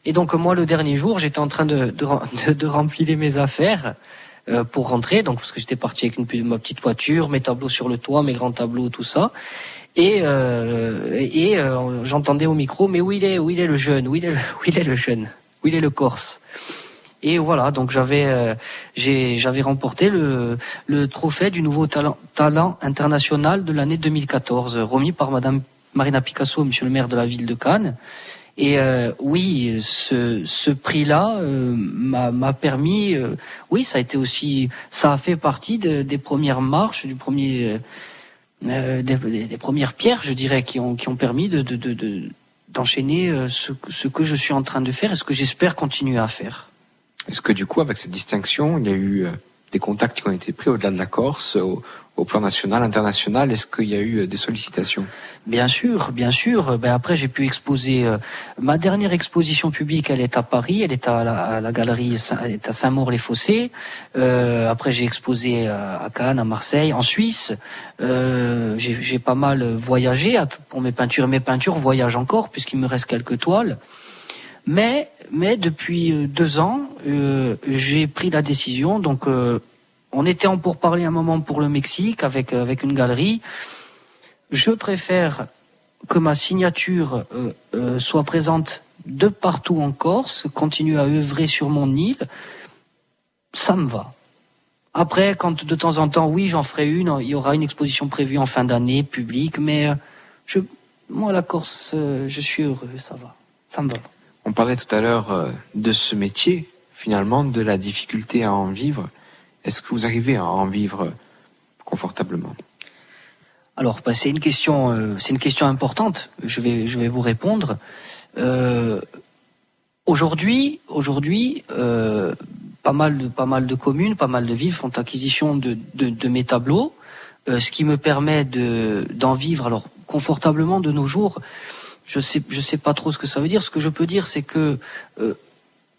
Et donc moi le dernier jour, j'étais en train de, de, rem- de, de remplir mes affaires pour rentrer, donc parce que j'étais parti avec ma petite voiture, mes tableaux sur le toit, mes grands tableaux, tout ça. Et, j'entendais au micro, mais où il est, où il est le jeune, où il est le, où il est le jeune, où il est le Corse? Et voilà, donc j'avais euh, j'avais remporté le, le trophée du nouveau talent, talent international de l'année 2014, remis par Madame Marina Picasso, Monsieur le maire de la ville de Cannes. Et euh, oui, ce, ce prix-là euh, m'a permis, euh, oui, ça a été aussi, ça a fait partie de- des premières marches, du premier, euh, euh, des, des- premières pierres, je dirais, qui ont qui ont permis de de- de- d'enchaîner euh, ce, ce que je suis en train de faire et ce que j'espère continuer à faire. Est-ce que du coup, avec cette distinction, il y a eu euh, des contacts qui ont été pris au-delà de la Corse, au, plan national, international? Est-ce qu'il y a eu euh, des sollicitations? Bien sûr, bien sûr. Ben après, j'ai pu exposer. euh, ma dernière exposition publique, elle est à Paris. Elle est à la, galerie, Saint-Maur-les-Fossés. Après, j'ai exposé à, Cannes, à Marseille, en Suisse. Euh, j'ai pas mal voyagé pour mes peintures. Mes peintures voyagent encore puisqu'il me reste quelques toiles. Mais, mais depuis euh, deux ans, euh, j'ai pris la décision. Donc, euh, on était en pourparler un moment pour le Mexique avec avec une galerie. Je préfère que ma signature euh, euh, soit présente de partout en Corse, continue à œuvrer sur mon île. Ça me va. Après, quand de temps en temps, oui, j'en ferai une, il y aura une exposition prévue en fin d'année, publique, mais euh, je, moi, la Corse, euh, je suis heureux, ça va. Ça me va. On parlait tout à l'heure euh, de ce métier, finalement, de la difficulté à en vivre. Est-ce que vous arrivez à en vivre confortablement? Alors, bah, c'est une question, euh, c'est une question importante. Je vais, je vais vous répondre. Euh, aujourd'hui, aujourd'hui, pas mal de, pas mal de communes, pas mal de villes font acquisition de, de, mes tableaux, ce qui me permet de, d'en vivre alors confortablement de nos jours. Je sais, je sais pas trop ce que ça veut dire. Ce que je peux dire, c'est que euh,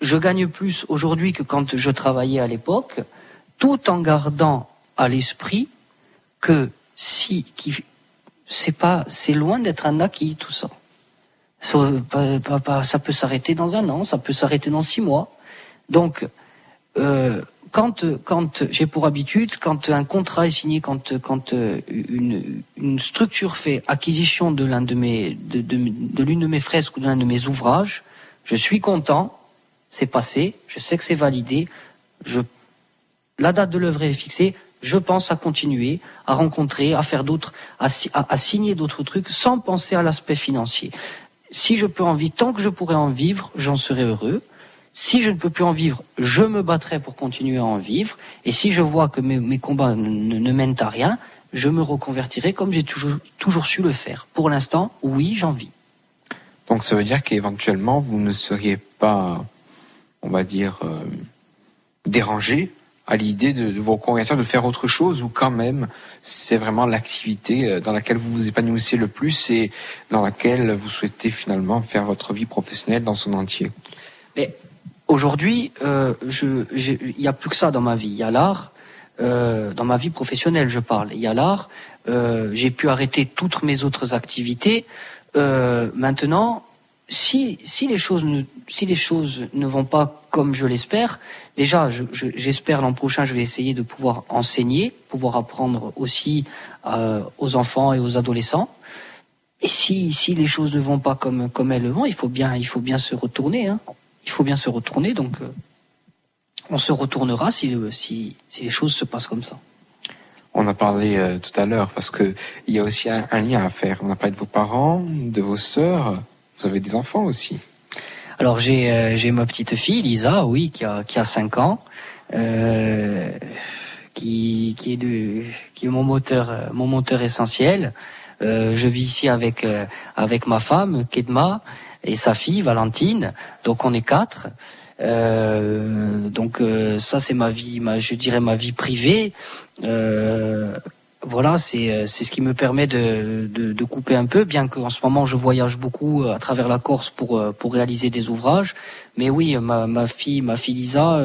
je gagne plus aujourd'hui que quand je travaillais à l'époque, tout en gardant à l'esprit que si, qui, c'est pas, c'est loin d'être un acquis tout ça. Ça, peut s'arrêter dans un an, ça peut s'arrêter dans six mois. Donc, euh, quand, quand j'ai pour habitude, quand un contrat est signé, quand, quand euh, une, une structure fait acquisition de de de, de, de l'une de mes fresques ou de l'un de mes ouvrages, je suis content, c'est passé, je sais que c'est validé, je, la date de l'œuvre est fixée, je pense à continuer, à rencontrer, à faire d'autres, à, à- à signer d'autres trucs sans penser à l'aspect financier. Si je peux en vivre, tant que je pourrai en vivre, j'en serai heureux. Si je ne peux plus en vivre, je me battrai pour continuer à en vivre. Et si je vois que mes, mes combats ne, ne- ne mènent à rien, je me reconvertirai comme j'ai toujours, toujours su le faire. Pour l'instant, oui, j'en vis. Donc ça veut dire qu'éventuellement, vous ne seriez pas, on va dire, euh, dérangé à l'idée de, de vous reconvertir, de faire autre chose, ou quand même, c'est vraiment l'activité euh, dans laquelle vous vous épanouissez le plus et dans laquelle vous souhaitez finalement faire votre vie professionnelle dans son entier? Mais aujourd'hui, euh, je, il n'y a plus que ça dans ma vie. Il y a l'art, euh, dans ma vie professionnelle, je parle. Il y a l'art. euh, j'ai pu arrêter toutes mes autres activités. Euh, maintenant, si, si les choses ne, si les choses ne vont pas comme je l'espère, déjà, je- je- j'espère l'an prochain, je vais essayer de pouvoir enseigner, pouvoir apprendre aussi euh, aux enfants et aux adolescents. Et si, si les choses ne vont pas comme, comme elles le vont, il faut bien, il faut bien se retourner. Hein. Il faut bien se retourner. Donc, euh, on se retournera si, le- si, si les choses se passent comme ça. On a parlé euh, tout à l'heure parce que il y a aussi un, un lien à faire. On a parlé de vos parents, de vos sœurs. Vous avez des enfants aussi. Alors j'ai euh, j'ai ma petite fille Lisa, oui, qui a qui a cinq ans, euh, qui qui est de qui est mon moteur euh, mon moteur essentiel. Euh, je vis ici avec euh, avec ma femme Kedma et sa fille Valentine. Donc on est quatre. Euh, donc euh, ça c'est ma vie, ma, je dirais ma vie privée. Euh, voilà, c'est euh, c'est ce qui me permet de, de, de couper un peu, bien qu'en ce moment je voyage beaucoup euh, à travers la Corse pour euh, pour réaliser des ouvrages. Mais oui, ma, ma fille, ma fille Lisa,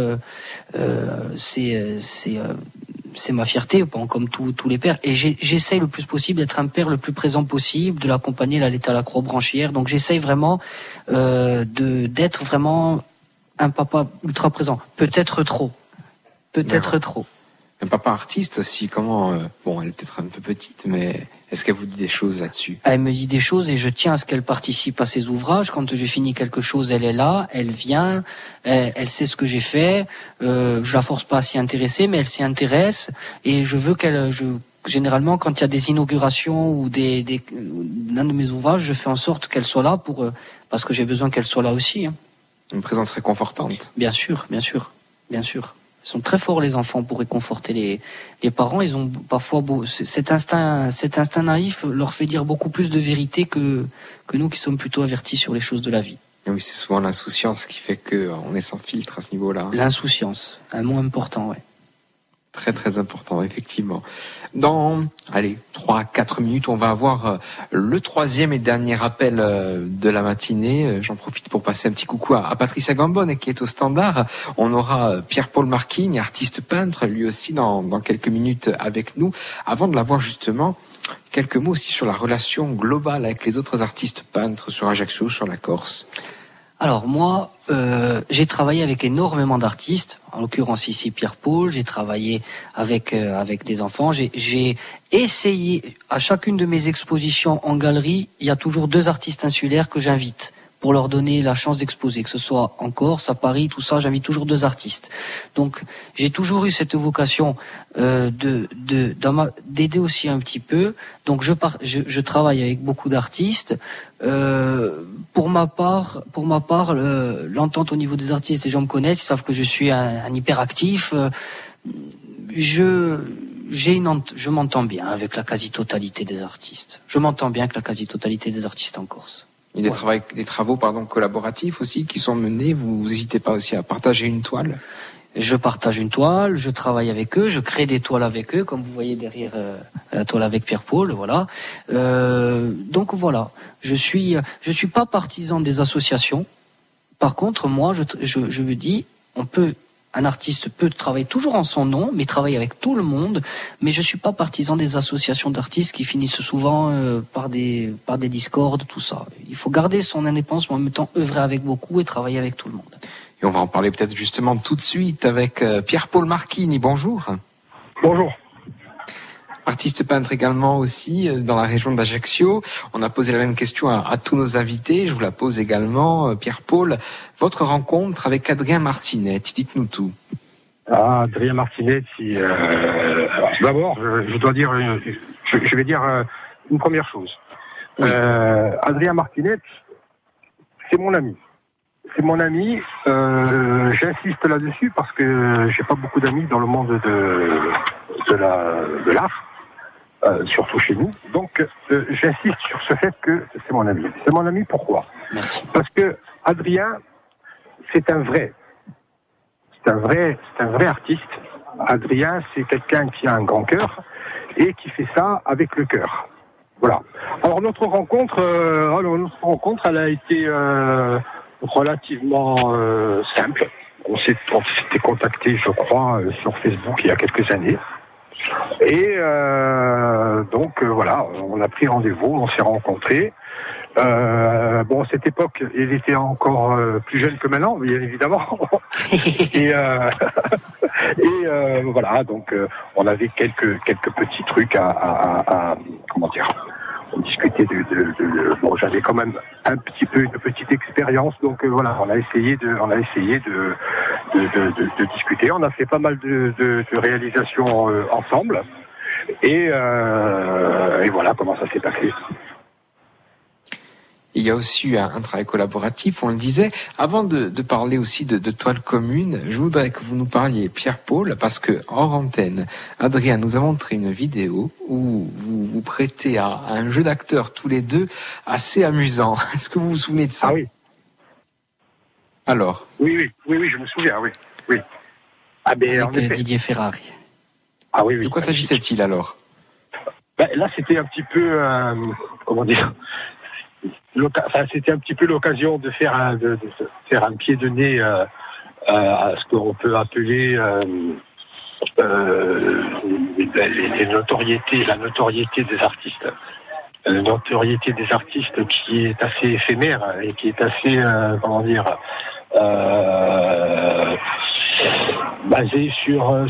c'est c'est c'est ma fierté, bon, comme tous les pères. Et j'essaye le plus possible d'être un père le plus présent possible, de l'accompagner, à la croix branchière. Donc j'essaye vraiment euh, de d'être vraiment un papa ultra présent. Peut-être trop, peut-être trop. Un papa artiste aussi. Comment euh, Bon, elle est peut-être un peu petite, mais est-ce qu'elle vous dit des choses là-dessus? Elle me dit des choses et je tiens à ce qu'elle participe à ses ouvrages. Quand j'ai fini quelque chose, elle est là, elle vient, elle, elle sait ce que j'ai fait. Euh, je la force pas à s'y intéresser, mais elle s'y intéresse et je veux qu'elle. Je, généralement, quand il y a des inaugurations ou des, des l'un de mes ouvrages, je fais en sorte qu'elle soit là pour euh, parce que j'ai besoin qu'elle soit là aussi. hein. Une présence réconfortante. Bien sûr, bien sûr, bien sûr. Ils sont très forts les enfants pour réconforter les, les parents. Ils ont parfois beau, cet instinct, cet instinct naïf leur fait dire beaucoup plus de vérité que que nous qui sommes plutôt avertis sur les choses de la vie. Et oui, c'est souvent l'insouciance qui fait que euh, on est sans filtre à ce niveau-là. L'insouciance, un mot important, ouais. Très très important, effectivement. Dans, allez, trois, quatre minutes, on va avoir euh, le troisième et dernier appel euh, de la matinée. Euh, J'en profite pour passer un petit coucou à, Patricia Gambonne qui est au standard. On aura Pierre-Paul Marquigne, artiste peintre, lui aussi dans quelques minutes avec nous. Avant de l'avoir justement, quelques mots aussi sur la relation globale avec les autres artistes peintres sur Ajaccio, sur la Corse. Alors moi, euh, j'ai travaillé avec énormément d'artistes, en l'occurrence ici Pierre Paul. J'ai travaillé avec euh, avec des enfants. J'ai- J'ai essayé à chacune de mes expositions en galerie, il y a toujours deux artistes insulaires que j'invite pour leur donner la chance d'exposer, que ce soit en Corse, à Paris, tout ça, j'invite toujours deux artistes. Donc j'ai toujours eu cette vocation euh, de d'aider aussi un petit peu. Donc je par- je, je travaille avec beaucoup d'artistes. Euh, pour ma part, pour ma part, le- l'entente au niveau des artistes, les gens me connaissent, ils savent que je suis un, un hyperactif. Euh, je j'ai une je m'entends bien avec la quasi-totalité des artistes. Je m'entends bien avec la quasi-totalité des artistes en Corse. Il y a des, travaux, des travaux pardon, collaboratifs aussi qui sont menés. Vous n'hésitez pas aussi à partager une toile? Je partage une toile, je travaille avec eux, je crée des toiles avec eux, comme vous voyez derrière euh, la toile avec Pierre Paul, voilà. Euh, donc voilà, je suis je suis pas partisan des associations. Par contre, moi, je, je, je me dis, on peut un artiste peut travailler toujours en son nom, mais travailler avec tout le monde. Mais je suis pas partisan des associations d'artistes qui finissent souvent euh, par des par des discordes, tout ça. Il faut garder son indépendance, mais en même temps œuvrer avec beaucoup et travailler avec tout le monde. Et on va en parler peut-être justement tout de suite avec euh, Pierre-Paul Marchini. Bonjour. Bonjour. Artiste peintre également aussi euh, dans la région d'Ajaccio. On a posé la même question à, à, tous nos invités. Je vous la pose également, euh, Pierre-Paul. Votre rencontre avec Adrien Martinetti, dites-nous tout. Ah, Adrien Martinetti. Euh, D'abord, je, je, dois dire, je, je vais dire une première chose. Oui. Euh, Adrien Martinetti, c'est mon ami. C'est mon ami. Euh, J'insiste là-dessus parce que j'ai pas beaucoup d'amis dans le monde de de la de l'art. Euh, surtout chez nous. Donc, euh, j'insiste sur ce fait que c'est mon ami. C'est mon ami pourquoi? Merci. Parce que Adrien, c'est un vrai. C'est un vrai, c'est un vrai artiste. Adrien, c'est quelqu'un qui a un grand cœur et qui fait ça avec le cœur. Voilà. Alors notre rencontre, euh, alors notre rencontre, elle a été relativement simple. On s'était contacté, je crois, sur Facebook il y a quelques années. Et euh, donc euh, voilà, on a pris rendez-vous, on s'est rencontrés. Euh, bon, à cette époque, il était encore euh, plus jeune que maintenant, bien évidemment. et euh, et voilà, donc on avait quelques quelques petits trucs à, à, à comment dire on discutait de, bon j'avais quand même un petit peu une petite expérience donc euh, voilà on a essayé de on a essayé de de, discuter. On a fait pas mal de, réalisations euh, ensemble. Et, euh, et voilà comment ça s'est passé il y a aussi eu un, travail collaboratif, on le disait. Avant de, de parler aussi de, de, toile commune, je voudrais que vous nous parliez, Pierre-Paul, parce que hors antenne, Adrien nous a montré une vidéo où vous vous prêtez à, un jeu d'acteurs tous les deux assez amusant. Est-ce que vous vous souvenez de ça? Ah oui. Alors? Oui, oui, oui, oui, je me souviens, oui. oui. Ah ben, Avec Didier Ferrari. Ah oui, oui. De quoi s'agissait-il alors? Ben, Là, c'était un petit peu, euh, comment dire, c'était un petit peu l'occasion de faire un, pied de nez euh, à ce qu'on peut appeler euh, euh, la notoriété des artistes. La notoriété des artistes qui est assez éphémère et qui est assez, euh, comment dire, euh, basée sur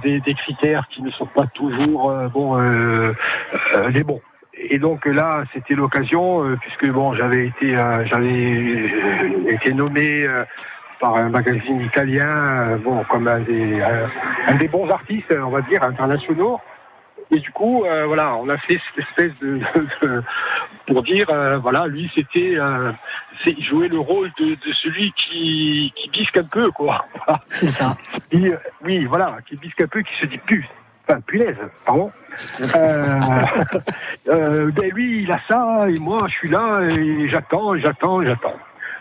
des, critères qui ne sont pas toujours les bons et donc là, c'était l'occasion, euh, puisque bon, j'avais été, euh, j'avais euh, été nommé par un magazine italien, bon, comme un des, un, des bons artistes, on va dire, internationaux. Et du coup, voilà, on a fait cette espèce de, de, pour dire, voilà, lui, c'était, c'est jouer le rôle de, de, celui qui, qui bisque un peu, quoi. C'est ça. oui, voilà, qui bisque un peu, qui se dit plus enfin punaise, pardon. Euh, euh, ben lui, il a ça, et moi, je suis là, et j'attends, j'attends, j'attends.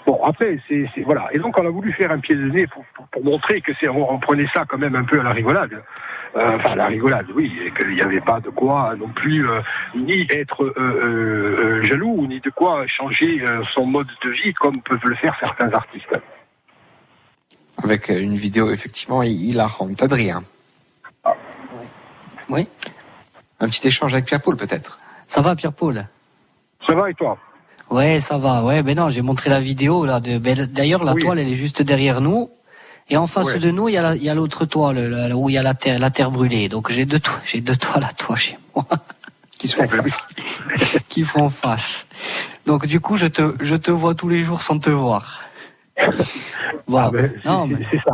Bon, après, c'est voilà. Et donc, on a voulu faire un pied de nez pour, pour, pour montrer que c'est, on, on, prenait ça quand même un peu à la rigolade. Euh, enfin, la rigolade, oui, et qu'il n'y avait pas de quoi non plus euh, ni être euh, euh, jaloux, ni de quoi changer son mode de vie comme peuvent le faire certains artistes. Avec une vidéo effectivement hilarante. Adrien. Oui. Un petit échange avec Pierre-Paul peut-être. Ça va Pierre-Paul Ça va et toi? Ouais, ça va. Ouais, ben non, j'ai montré la vidéo là. De... Ben, d'ailleurs, la oui. toile, elle est juste derrière nous. Et en face ouais. de nous, il y a, la, il y a l'autre toile, là, où il y a la terre, la terre brûlée. Donc j'ai deux, to... j'ai deux toiles à toi chez moi qui se font face, qui font face. Donc du coup, je te, je te vois tous les jours sans te voir. Bon, ah ben, non, mais... c'est ça.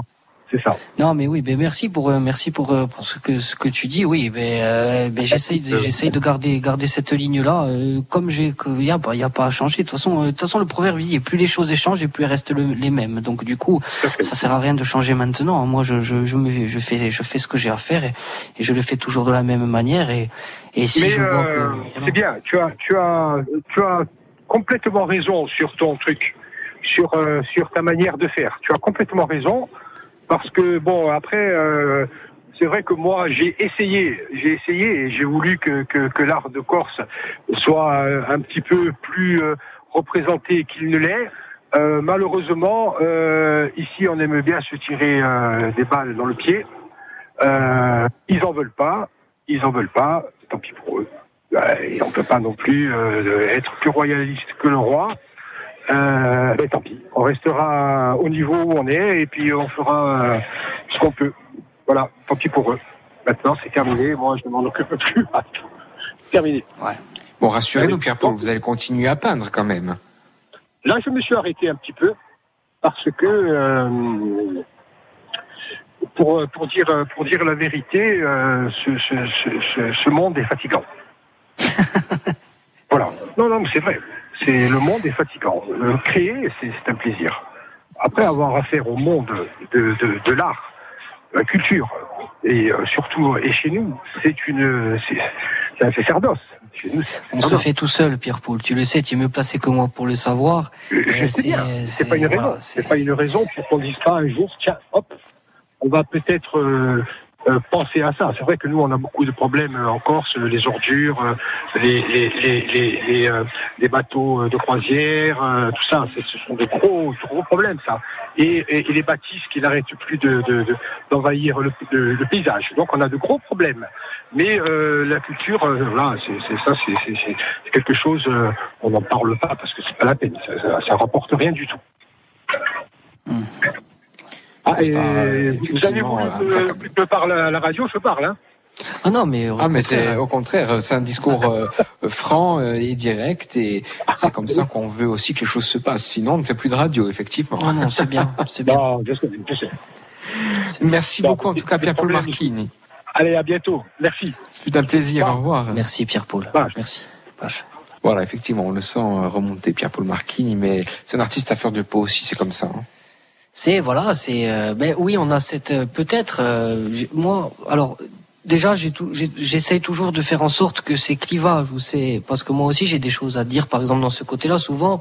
Ça. Non, mais oui, ben merci pour euh, merci pour euh, pour ce que ce que tu dis. Oui, ben, euh, ben j'essaye de, j'essaye de garder garder cette ligne là. Euh, comme j'ai il y a pas il y a pas à changer. De toute façon, de toute façon le proverbe dit plus les choses échangent et plus elles restent le, les mêmes. Donc du coup, ça sert à rien de changer maintenant. Moi, je je je, me, je fais je fais ce que j'ai à faire et, et, je le fais toujours de la même manière. Et et si mais je vois que c'est bien. Tu as tu as tu as complètement raison sur ton truc, sur sur ta manière de faire. Tu as complètement raison parce que bon après euh, c'est vrai que moi j'ai essayé j'ai essayé et j'ai voulu que, l'art de Corse soit un petit peu plus euh, représenté qu'il ne l'est Euh, malheureusement, euh, ici, on aime bien se tirer euh, des balles dans le pied. Euh, ils en veulent pas. Ils en veulent pas. Tant pis pour eux. Euh, et on peut pas non plus euh, être plus royaliste que le roi. Euh, mais tant pis. On restera au niveau où on est et puis on fera euh, ce qu'on peut. Voilà. Tant pis pour eux. Maintenant, c'est terminé. Moi, je ne m'en occupe plus. terminé. Bon, rassurez-nous, Pierre-Paul, vous allez continuer à peindre quand même. Là, je me suis arrêté un petit peu parce que, euh, pour, pour, dire, pour dire la vérité, euh, ce, ce, ce, ce- ce monde est fatigant. voilà. Non, non, mais c'est vrai. C'est le monde est fatigant. Euh, créer, c'est un plaisir. Après avoir affaire au monde de, de, de l'art, la culture, et euh, surtout et chez nous, c'est une, c'est un sacerdoce. Nous, On se fait tout seul, Pierre-Paul. Tu le sais, tu es mieux placé que moi pour le savoir. Je Euh, c'est pas une voilà, raison. c'est pas une raison pour qu'on dise pas un jour, tiens, hop, on va peut-être euh, euh, penser à ça. C'est vrai que nous, on a beaucoup de problèmes euh, en Corse, euh, les ordures, les, les, les, les, euh, bateaux de croisière, euh, tout ça. Ce sont des gros, gros problèmes, ça. Et, et, et les bâtisses qui n'arrêtent plus de, de, de- d'envahir le, le- paysage. Donc, on a de gros problèmes. Mais la culture, voilà, c'est, ça, c'est, quelque chose. on n'en parle pas parce que c'est pas la peine. Ça, ça, ça rapporte rien du tout. Ah, et C'est vous avez voulu que je parle à la radio, je parle. Hein. Ah non, mais Ah, mais c'est au contraire, c'est un discours euh, euh, franc euh, et direct, et c'est comme ça qu'on veut aussi que les choses se passent. Sinon, on ne fait plus de radio, effectivement. Non, non, c'est bien, c'est bien. Non, je sais, je sais. Merci beaucoup, en tout cas, Pierre-Paul. Marchini. Allez, à bientôt. Merci. Ce fut un plaisir. Au revoir. Merci, Pierre-Paul. Merci. Voilà, effectivement, on le sent remonter, Pierre-Paul Marchini, mais c'est un artiste à faire de peau aussi, c'est comme ça. hein. C'est voilà, c'est euh, ben oui, on a cette euh, peut-être euh, moi alors déjà j'essaye toujours de faire en sorte que ces clivages ou c'est parce que moi aussi j'ai des choses à dire par exemple dans ce côté-là souvent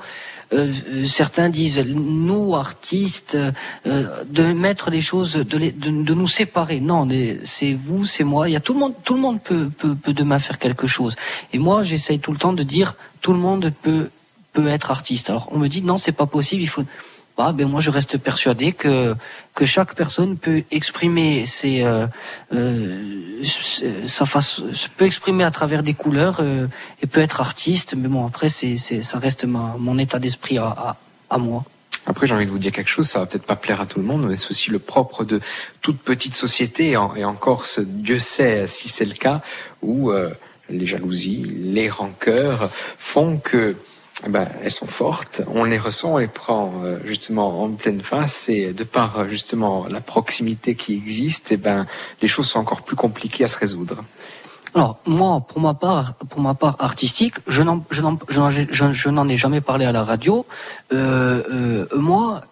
euh, euh, certains disent nous artistes euh, de mettre les choses de, les- de, de nous séparer. Non c'est vous c'est moi. Il y a tout le monde tout le monde peut, peut peut demain faire quelque chose. Et moi j'essaye tout le temps de dire tout le monde peut peut être artiste. Alors on me dit non c'est pas possible il faut ah, ben moi je reste persuadé que que chaque personne peut exprimer ses euh, euh, sa face peut exprimer à travers des couleurs euh, et peut être artiste. Mais bon après c'est ça reste ma, mon état d'esprit à, à moi. Après, j'ai envie de vous dire quelque chose, ça va peut-être pas plaire à tout le monde, mais c'est aussi le propre de toute petite société, et en, et en Corse, Dieu sait si c'est le cas, où les jalousies, les rancœurs font que ben, elles sont fortes, on les ressent, on les prend euh, justement en pleine face, et de par euh, justement la proximité qui existe, eh ben, les choses sont encore plus compliquées à se résoudre. Alors moi, pour ma part, pour ma part artistique, je n'en, ai jamais parlé à la radio. Euh, moi,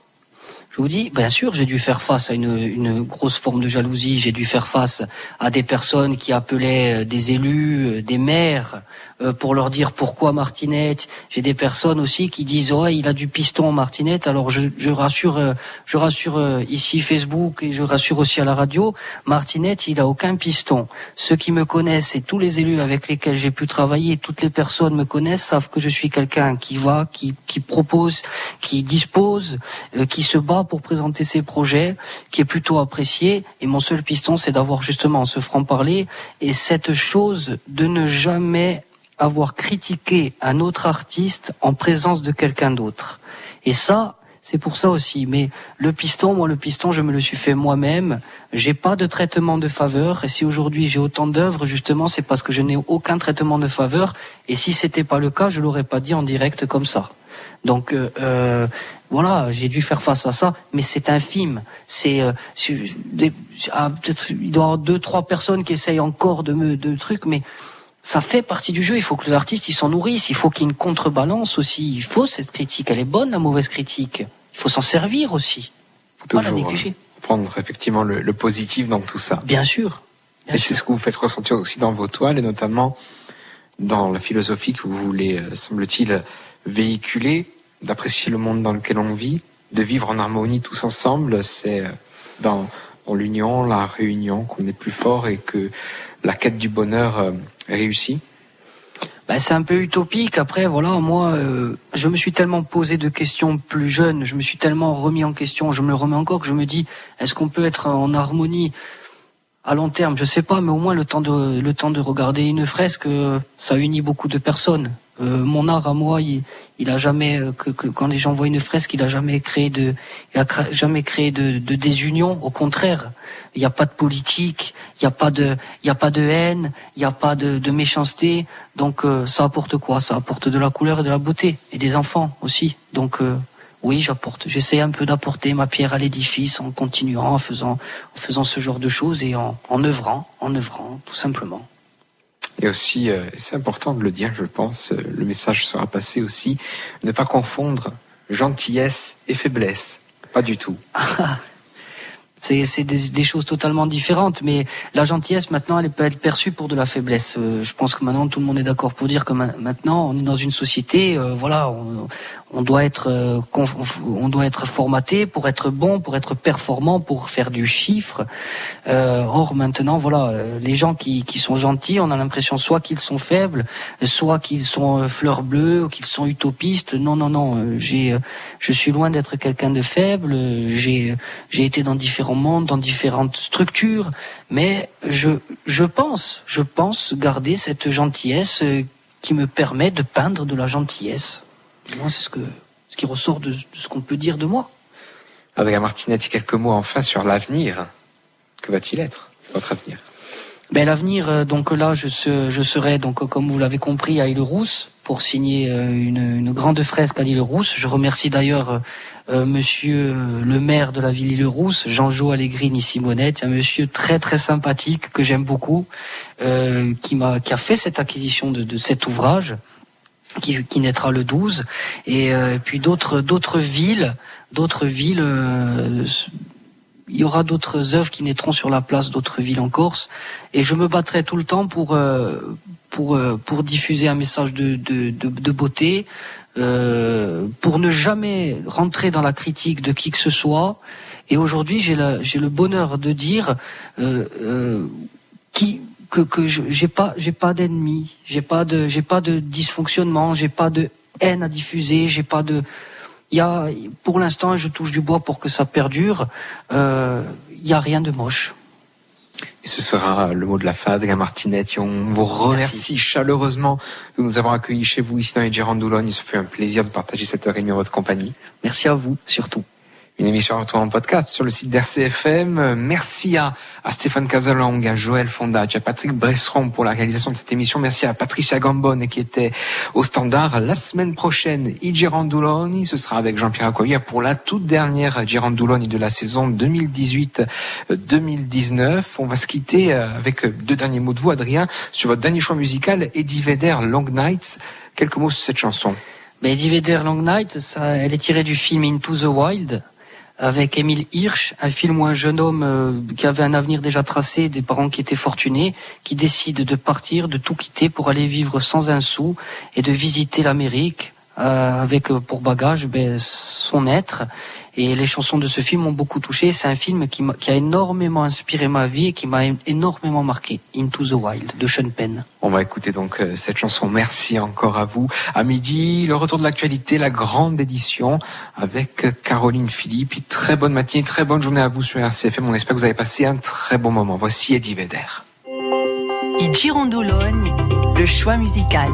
vous dis, bien sûr, j'ai dû faire face à une, une grosse forme de jalousie. J'ai dû faire face à des personnes qui appelaient euh, des élus, euh, des maires, euh, pour leur dire pourquoi Martinette. J'ai des personnes aussi qui disent, ouais, il a du piston Martinette. Alors je, je rassure, je rassure ici Facebook et je rassure aussi à la radio, Martinette, il a aucun piston. Ceux qui me connaissent et tous les élus avec lesquels j'ai pu travailler, toutes les personnes me connaissent, savent que je suis quelqu'un qui va, qui, qui propose, qui dispose, qui se bat pour présenter ses projets, qui est plutôt apprécié. Et mon seul piston, c'est d'avoir justement ce franc-parler et cette chose de ne jamais avoir critiqué un autre artiste en présence de quelqu'un d'autre. Et ça, c'est pour ça aussi. Mais le piston, moi, le piston, je me le suis fait moi-même. J'ai pas de traitement de faveur. Et si aujourd'hui j'ai autant d'œuvres, justement, c'est parce que je n'ai aucun traitement de faveur. Et si c'était pas le cas, je l'aurais pas dit en direct comme ça. Donc euh, euh, voilà, j'ai dû faire face à ça, mais c'est infime. C'est euh, ah, peut-être il doit y avoir deux trois personnes qui essayent encore de me de trucs, mais ça fait partie du jeu. Il faut que l'artiste il s'en nourrisse. Il faut qu'il y ait une contrebalance aussi. Il faut cette critique. Elle est bonne la mauvaise critique. Il faut s'en servir aussi. Faut pas la Toujours, négliger. Prendre effectivement le, le positif dans tout ça. Bien sûr. et c'est ce que vous faites ressentir aussi dans vos toiles et notamment dans la philosophie que vous voulez, euh, semble-t-il, véhiculer, d'apprécier le monde dans lequel on vit, de vivre en harmonie tous ensemble. C'est euh, dans, l'union, la réunion qu'on est plus fort et que la quête du bonheur euh, réussit. Bah, c'est un peu utopique. Après, voilà, moi, euh, je me suis tellement posé de questions plus jeune, je me suis tellement remis en question, je me le remets encore, que je me dis, est-ce qu'on peut être en harmonie à long terme? Je sais pas, mais au moins le temps de le temps de regarder une fresque, ça unit beaucoup de personnes. Euh, mon art à moi, il, il a jamais euh, que, que- quand les gens voient une fresque, il a jamais créé de, il a jamais créé de, de désunion. Au contraire, il n'y a pas de politique, il n'y a pas de, il y a pas de haine, il n'y a pas de, de méchanceté. Donc euh, ça apporte quoi? Ça apporte de la couleur et de la beauté et des enfants aussi. Donc euh, oui, j'apporte. J'essaie un peu d'apporter ma pierre à l'édifice en continuant, en faisant, en faisant ce genre de choses et en, en œuvrant, en œuvrant, tout simplement. Et aussi, euh, c'est important de le dire, je pense, euh, le message sera passé aussi, ne pas confondre gentillesse et faiblesse. Pas du tout. C'est des, des choses totalement différentes, mais la gentillesse maintenant, elle peut être perçue pour de la faiblesse. Euh, je pense que maintenant tout le monde est d'accord pour dire que ma- maintenant on est dans une société, euh, voilà, on, on doit être, euh, on doit être formaté pour être bon, pour être performant, pour faire du chiffre. Euh, or maintenant, voilà, euh, les gens qui, qui sont gentils, on a l'impression soit qu'ils sont faibles, soit qu'ils sont euh, fleurs bleues, qu'ils sont utopistes. Non, non, non. J'ai, je suis loin d'être quelqu'un de faible. J'ai, j'ai été dans différents mondes, dans différentes structures, mais je, je pense, je pense garder cette gentillesse euh, qui me permet de peindre de la gentillesse. Moi, c'est ce que, ce qui ressort de, de ce qu'on peut dire de moi. Adrien Martinetti, quelques mots enfin sur l'avenir. Que va-t-il être, votre avenir? Ben, l'avenir, euh, donc là, je, je serai, donc, comme vous l'avez compris, à Île-Rousse pour signer euh, une, une grande fresque à l'Île-Rousse. Je remercie d'ailleurs euh, euh, monsieur euh, le maire de la ville d'Île-Rousse, Jean-Jo Allegrini Simonette, un monsieur très très sympathique que j'aime beaucoup, euh, qui m'a qui a fait cette acquisition de, de cet ouvrage qui, qui naîtra le 12 et euh, puis d'autres d'autres villes d'autres villes il y aura d'autres œuvres qui naîtront sur la place d'autres villes en Corse et je me battrai tout le temps pour pour euh, pour diffuser un message de de, de, de beauté euh, pour ne jamais rentrer dans la critique de qui que ce soit. Et aujourd'hui j'ai le bonheur de dire euh, euh, qui que que j'ai pas j'ai pas d'ennemis j'ai pas de j'ai pas de dysfonctionnement j'ai pas de haine à diffuser j'ai pas de y a pour l'instant je touche du bois pour que ça perdure. Euh, il y a rien de moche Et ce sera le mot de la fin, Adrien Martinetti. On vous remercie chaleureusement de nous avoir accueillis chez vous ici dans les Gérants d'Oulogne. Il se fait un plaisir de partager cette et demie en votre compagnie. merci à vous surtout Une émission à retrouver en podcast sur le site d'RCFM. Euh, Merci à, Stéphane Casalong, à Joël Fondage, à Patrick Bresseron pour la réalisation de cette émission. Merci à Patricia Gambone qui était au standard. La semaine prochaine, i Girandoloni, ce sera avec Jean-Pierre Accoya pour la toute dernière Girandoloni de la saison 2018-2019. On va se quitter euh, avec deux derniers mots de vous, Adrien, sur votre dernier choix musical, Eddie Vedder, Long Nights. Quelques mots sur cette chanson. Mais Eddie Vedder Long Night, ça, elle est tirée du film Into the Wild avec Émile Hirsch, un film où un jeune homme euh, qui avait un avenir déjà tracé, des parents qui étaient fortunés, qui décide de partir, de tout quitter pour aller vivre sans un sou et de visiter l'Amérique euh, avec euh, pour bagage ben, son être. Et les chansons de ce film m'ont beaucoup touché. C'est un film qui, a énormément inspiré ma vie et qui m'a énormément marqué. Into the Wild de Sean Penn. On va écouter donc euh, cette chanson. Merci encore à vous. À midi, le retour de l'actualité, la grande édition avec Caroline Philippe. Et Très bonne matinée, très bonne journée à vous sur RCFM. On espère que vous avez passé un très bon moment. Voici Eddie Vedder. I Girondologne, le choix musical.